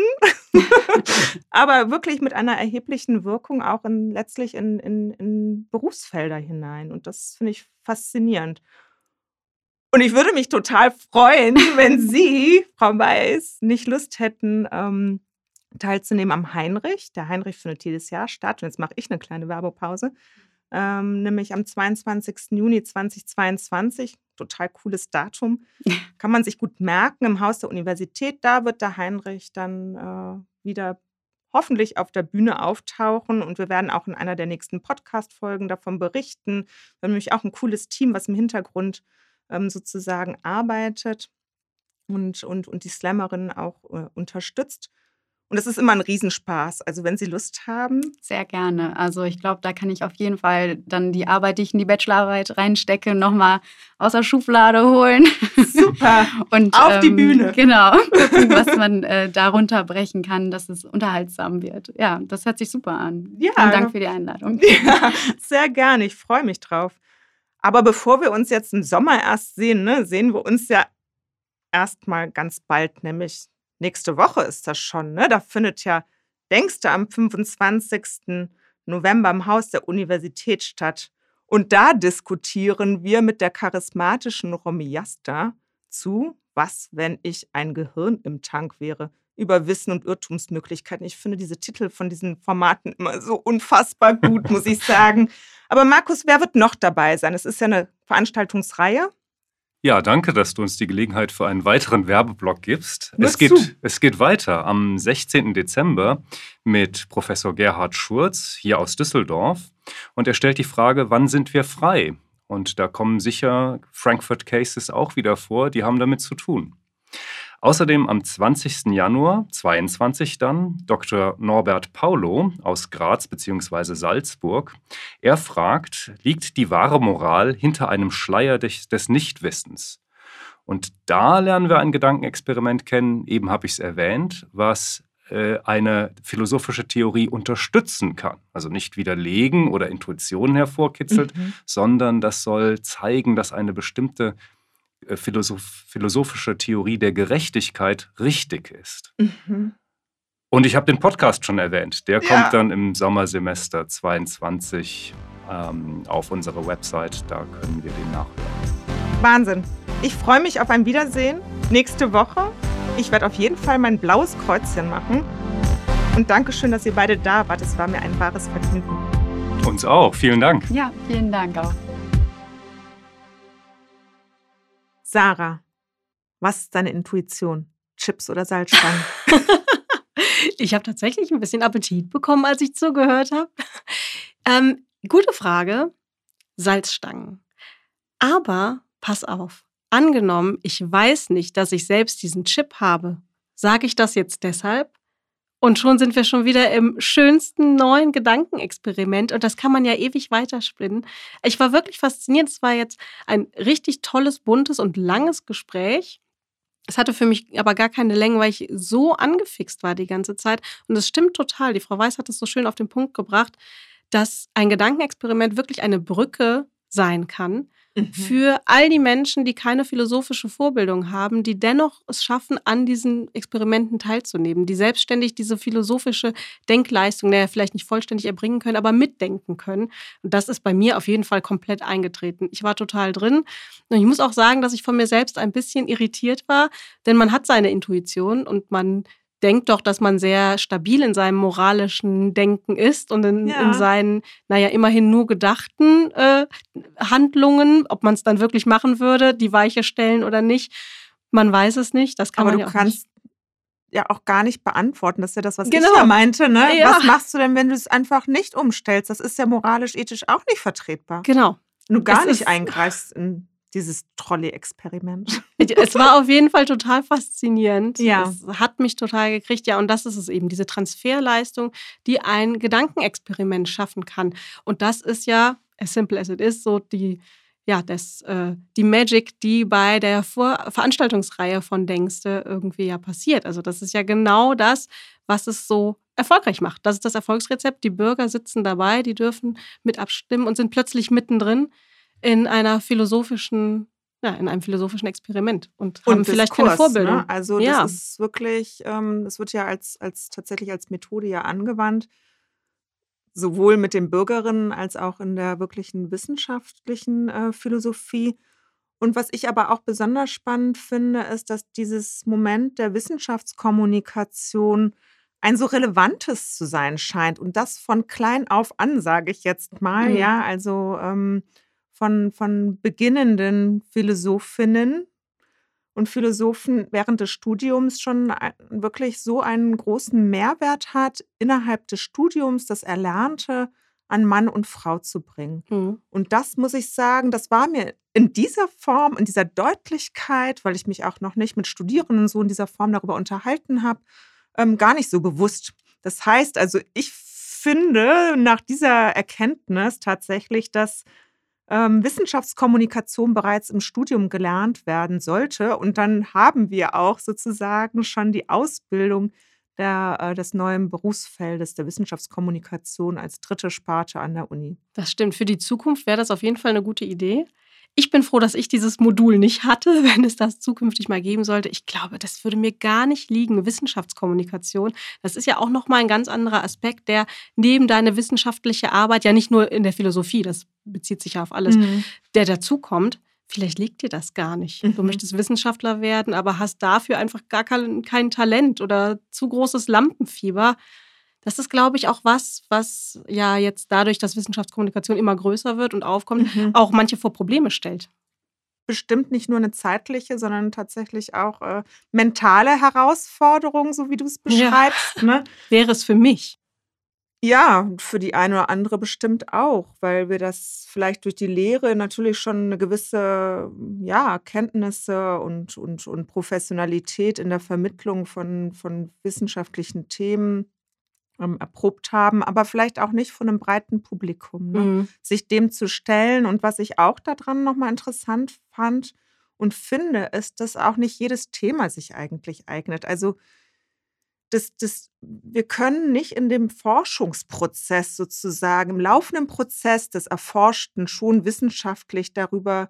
aber wirklich mit einer erheblichen Wirkung auch in, letztlich in, in, in Berufsfelder hinein. Und das finde ich faszinierend. Und ich würde mich total freuen, wenn Sie, Frau Weiß, nicht Lust hätten, ähm, teilzunehmen am Heinrich. Der Heinrich findet jedes Jahr statt. Und jetzt mache ich eine kleine Werbepause. Ähm, nämlich am 22. Juni 2022. Total cooles Datum. Kann man sich gut merken im Haus der Universität. Da wird der Heinrich dann äh, wieder hoffentlich auf der Bühne auftauchen und wir werden auch in einer der nächsten Podcast-Folgen davon berichten. Wir haben nämlich auch ein cooles Team, was im Hintergrund ähm, sozusagen arbeitet und, und, und die Slammerinnen auch äh, unterstützt. Und es ist immer ein Riesenspaß. Also wenn Sie Lust haben. Sehr gerne. Also ich glaube, da kann ich auf jeden Fall dann die Arbeit, die ich in die Bachelorarbeit reinstecke, nochmal aus der Schublade holen. Super. Und auf ähm, die Bühne. Genau. Gucken, was man äh, darunter brechen kann, dass es unterhaltsam wird. Ja, das hört sich super an. Ja. Vielen Dank für die Einladung. Ja, sehr gerne. Ich freue mich drauf. Aber bevor wir uns jetzt im Sommer erst sehen, ne, sehen wir uns ja erstmal ganz bald, nämlich nächste Woche ist das schon, ne? Da findet ja, denkst du, am 25. November im Haus der Universität statt. Und da diskutieren wir mit der charismatischen Romiasta zu, was, wenn ich ein Gehirn im Tank wäre, über Wissen und Irrtumsmöglichkeiten. Ich finde diese Titel von diesen Formaten immer so unfassbar gut, muss ich sagen. Aber Markus, wer wird noch dabei sein? Es ist ja eine Veranstaltungsreihe. Ja, danke, dass du uns die Gelegenheit für einen weiteren Werbeblock gibst. Es geht, es geht weiter am 16. Dezember mit Professor Gerhard Schurz hier aus Düsseldorf. Und er stellt die Frage, wann sind wir frei? Und da kommen sicher Frankfurt Cases auch wieder vor, die haben damit zu tun. Außerdem am 20. Januar 22 dann Dr. Norbert Paulo aus Graz bzw. Salzburg. Er fragt, liegt die wahre Moral hinter einem Schleier des, Nichtwissens? Und da lernen wir ein Gedankenexperiment kennen, eben habe ich es erwähnt, was äh, eine philosophische Theorie unterstützen kann. Also nicht widerlegen oder Intuitionen hervorkitzelt, mhm. sondern das soll zeigen, dass eine bestimmte philosoph philosophische Theorie der Gerechtigkeit richtig ist. Mhm. Und ich habe den Podcast schon erwähnt. Der ja. kommt dann im Sommersemester 22 ähm, auf unsere Website. Da können wir den nachhören. Wahnsinn. Ich freue mich auf ein Wiedersehen nächste Woche. Ich werde auf jeden Fall mein blaues Kreuzchen machen. Und danke schön, dass ihr beide da wart. Es war mir ein wahres Vergnügen. Uns auch. Vielen Dank. Ja, vielen Dank auch. Sarah, was ist deine Intuition? Chips oder Salzstangen? ich habe tatsächlich ein bisschen Appetit bekommen, als ich zugehört habe. Ähm, gute Frage. Salzstangen. Aber pass auf. Angenommen, ich weiß nicht, dass ich selbst diesen Chip habe. Sage ich das jetzt deshalb? Und schon sind wir schon wieder im schönsten neuen Gedankenexperiment. Und das kann man ja ewig weiterspinnen. Ich war wirklich fasziniert. Es war jetzt ein richtig tolles, buntes und langes Gespräch. Es hatte für mich aber gar keine Länge, weil ich so angefixt war die ganze Zeit. Und es stimmt total. Die Frau Weiß hat es so schön auf den Punkt gebracht, dass ein Gedankenexperiment wirklich eine Brücke sein kann Mhm. für all die Menschen, die keine philosophische Vorbildung haben, die dennoch es schaffen, an diesen Experimenten teilzunehmen, die selbstständig diese philosophische Denkleistung, naja, vielleicht nicht vollständig erbringen können, aber mitdenken können. Und das ist bei mir auf jeden Fall komplett eingetreten. Ich war total drin. Und ich muss auch sagen, dass ich von mir selbst ein bisschen irritiert war, denn man hat seine Intuition und man denkt doch, dass man sehr stabil in seinem moralischen Denken ist und in, ja. in seinen, naja, immerhin nur gedachten äh, Handlungen, ob man es dann wirklich machen würde, die Weiche stellen oder nicht. Man weiß es nicht. Das kann Aber man du ja kannst nicht. ja auch gar nicht beantworten. Das ist ja das, was genau. ich ja meinte. Ne? Ja. Was machst du denn, wenn du es einfach nicht umstellst? Das ist ja moralisch, ethisch auch nicht vertretbar. Genau. Du gar es nicht eingreifst in dieses Trolley-Experiment. Es war auf jeden Fall total faszinierend. Ja. Es hat mich total gekriegt. Ja, und das ist es eben, diese Transferleistung, die ein Gedankenexperiment schaffen kann. Und das ist ja, as simple as it is, so die, ja, das, äh, die Magic, die bei der Vor Veranstaltungsreihe von Denkste irgendwie ja passiert. Also das ist ja genau das, was es so erfolgreich macht. Das ist das Erfolgsrezept. Die Bürger sitzen dabei, die dürfen mit abstimmen und sind plötzlich mittendrin in einer philosophischen, ja, in einem philosophischen Experiment und, und haben vielleicht Diskurs, keine Vorbildung. Ne? Also ja. das ist wirklich, ähm, das wird ja als, als tatsächlich als Methode ja angewandt, sowohl mit den Bürgerinnen als auch in der wirklichen wissenschaftlichen äh, Philosophie. Und was ich aber auch besonders spannend finde, ist, dass dieses Moment der Wissenschaftskommunikation ein so relevantes zu sein scheint. Und das von klein auf an, sage ich jetzt mal. Mhm. Ja, also ähm, von, von beginnenden Philosophinnen und Philosophen während des Studiums schon wirklich so einen großen Mehrwert hat, innerhalb des Studiums das Erlernte an Mann und Frau zu bringen. Mhm. Und das muss ich sagen, das war mir in dieser Form, in dieser Deutlichkeit, weil ich mich auch noch nicht mit Studierenden so in dieser Form darüber unterhalten habe, ähm, gar nicht so bewusst. Das heißt also, ich finde nach dieser Erkenntnis tatsächlich, dass ähm, Wissenschaftskommunikation bereits im Studium gelernt werden sollte. Und dann haben wir auch sozusagen schon die Ausbildung der, äh, des neuen Berufsfeldes der Wissenschaftskommunikation als dritte Sparte an der Uni. Das stimmt. Für die Zukunft wäre das auf jeden Fall eine gute Idee. Ich bin froh, dass ich dieses Modul nicht hatte, wenn es das zukünftig mal geben sollte. Ich glaube, das würde mir gar nicht liegen. Wissenschaftskommunikation, das ist ja auch nochmal ein ganz anderer Aspekt, der neben deine wissenschaftliche Arbeit, ja nicht nur in der Philosophie, das bezieht sich ja auf alles, mhm. der dazukommt. Vielleicht liegt dir das gar nicht. Mhm. Du möchtest Wissenschaftler werden, aber hast dafür einfach gar kein, kein Talent oder zu großes Lampenfieber das ist, glaube ich, auch was, was ja jetzt dadurch, dass Wissenschaftskommunikation immer größer wird und aufkommt, mhm. auch manche vor Probleme stellt. Bestimmt nicht nur eine zeitliche, sondern tatsächlich auch äh, mentale Herausforderung, so wie du es beschreibst. Ja. Ne? Wäre es für mich. Ja, für die eine oder andere bestimmt auch, weil wir das vielleicht durch die Lehre natürlich schon eine gewisse ja, Kenntnisse und, und, und Professionalität in der Vermittlung von, von wissenschaftlichen Themen ähm, erprobt haben, aber vielleicht auch nicht von einem breiten Publikum. Ne? Mhm. Sich dem zu stellen. Und was ich auch daran nochmal interessant fand und finde, ist, dass auch nicht jedes Thema sich eigentlich eignet. Also das, das, wir können nicht in dem Forschungsprozess sozusagen, im laufenden Prozess des Erforschten schon wissenschaftlich darüber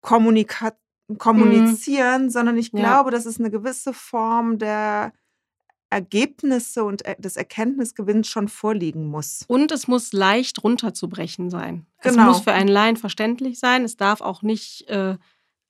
kommunika kommunizieren, mhm. sondern ich glaube, ja. dass es eine gewisse Form der Ergebnisse und des Erkenntnisgewinns schon vorliegen muss. Und es muss leicht runterzubrechen sein. Genau. Es muss für einen Laien verständlich sein. Es darf auch nicht äh,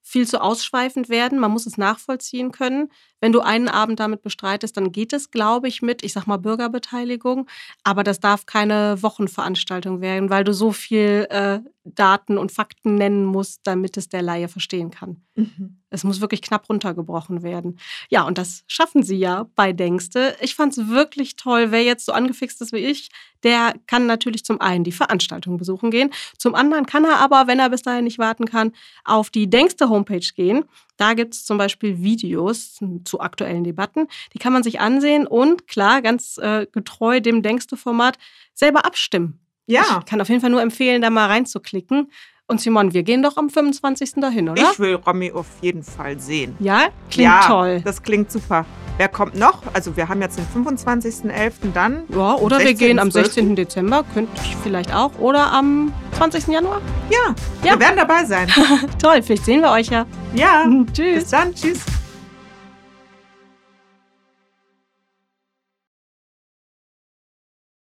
viel zu ausschweifend werden. Man muss es nachvollziehen können. Wenn du einen Abend damit bestreitest, dann geht es, glaube ich, mit, ich sag mal, Bürgerbeteiligung. Aber das darf keine Wochenveranstaltung werden, weil du so viel äh, Daten und Fakten nennen musst, damit es der Laie verstehen kann. Mhm. Es muss wirklich knapp runtergebrochen werden. Ja, und das schaffen sie ja bei Denkste. Ich fand es wirklich toll. Wer jetzt so angefixt ist wie ich, der kann natürlich zum einen die Veranstaltung besuchen gehen. Zum anderen kann er aber, wenn er bis dahin nicht warten kann, auf die Denkste Homepage gehen. Da gibt es zum Beispiel Videos zu aktuellen Debatten. Die kann man sich ansehen und klar, ganz äh, getreu dem Denkste-Format, selber abstimmen. Ja. Ich kann auf jeden Fall nur empfehlen, da mal reinzuklicken. Und Simon, wir gehen doch am 25. dahin, oder? Ich will Romy auf jeden Fall sehen. Ja? Klingt ja, toll. Das klingt super. Wer kommt noch? Also wir haben jetzt den 25.11. dann. Ja, oder wir gehen am 16. Dezember, könnte ich vielleicht auch. Oder am 20. Januar? Ja, ja. wir werden dabei sein. Toll, vielleicht sehen wir euch ja. Ja. Tschüss. Bis dann. Tschüss.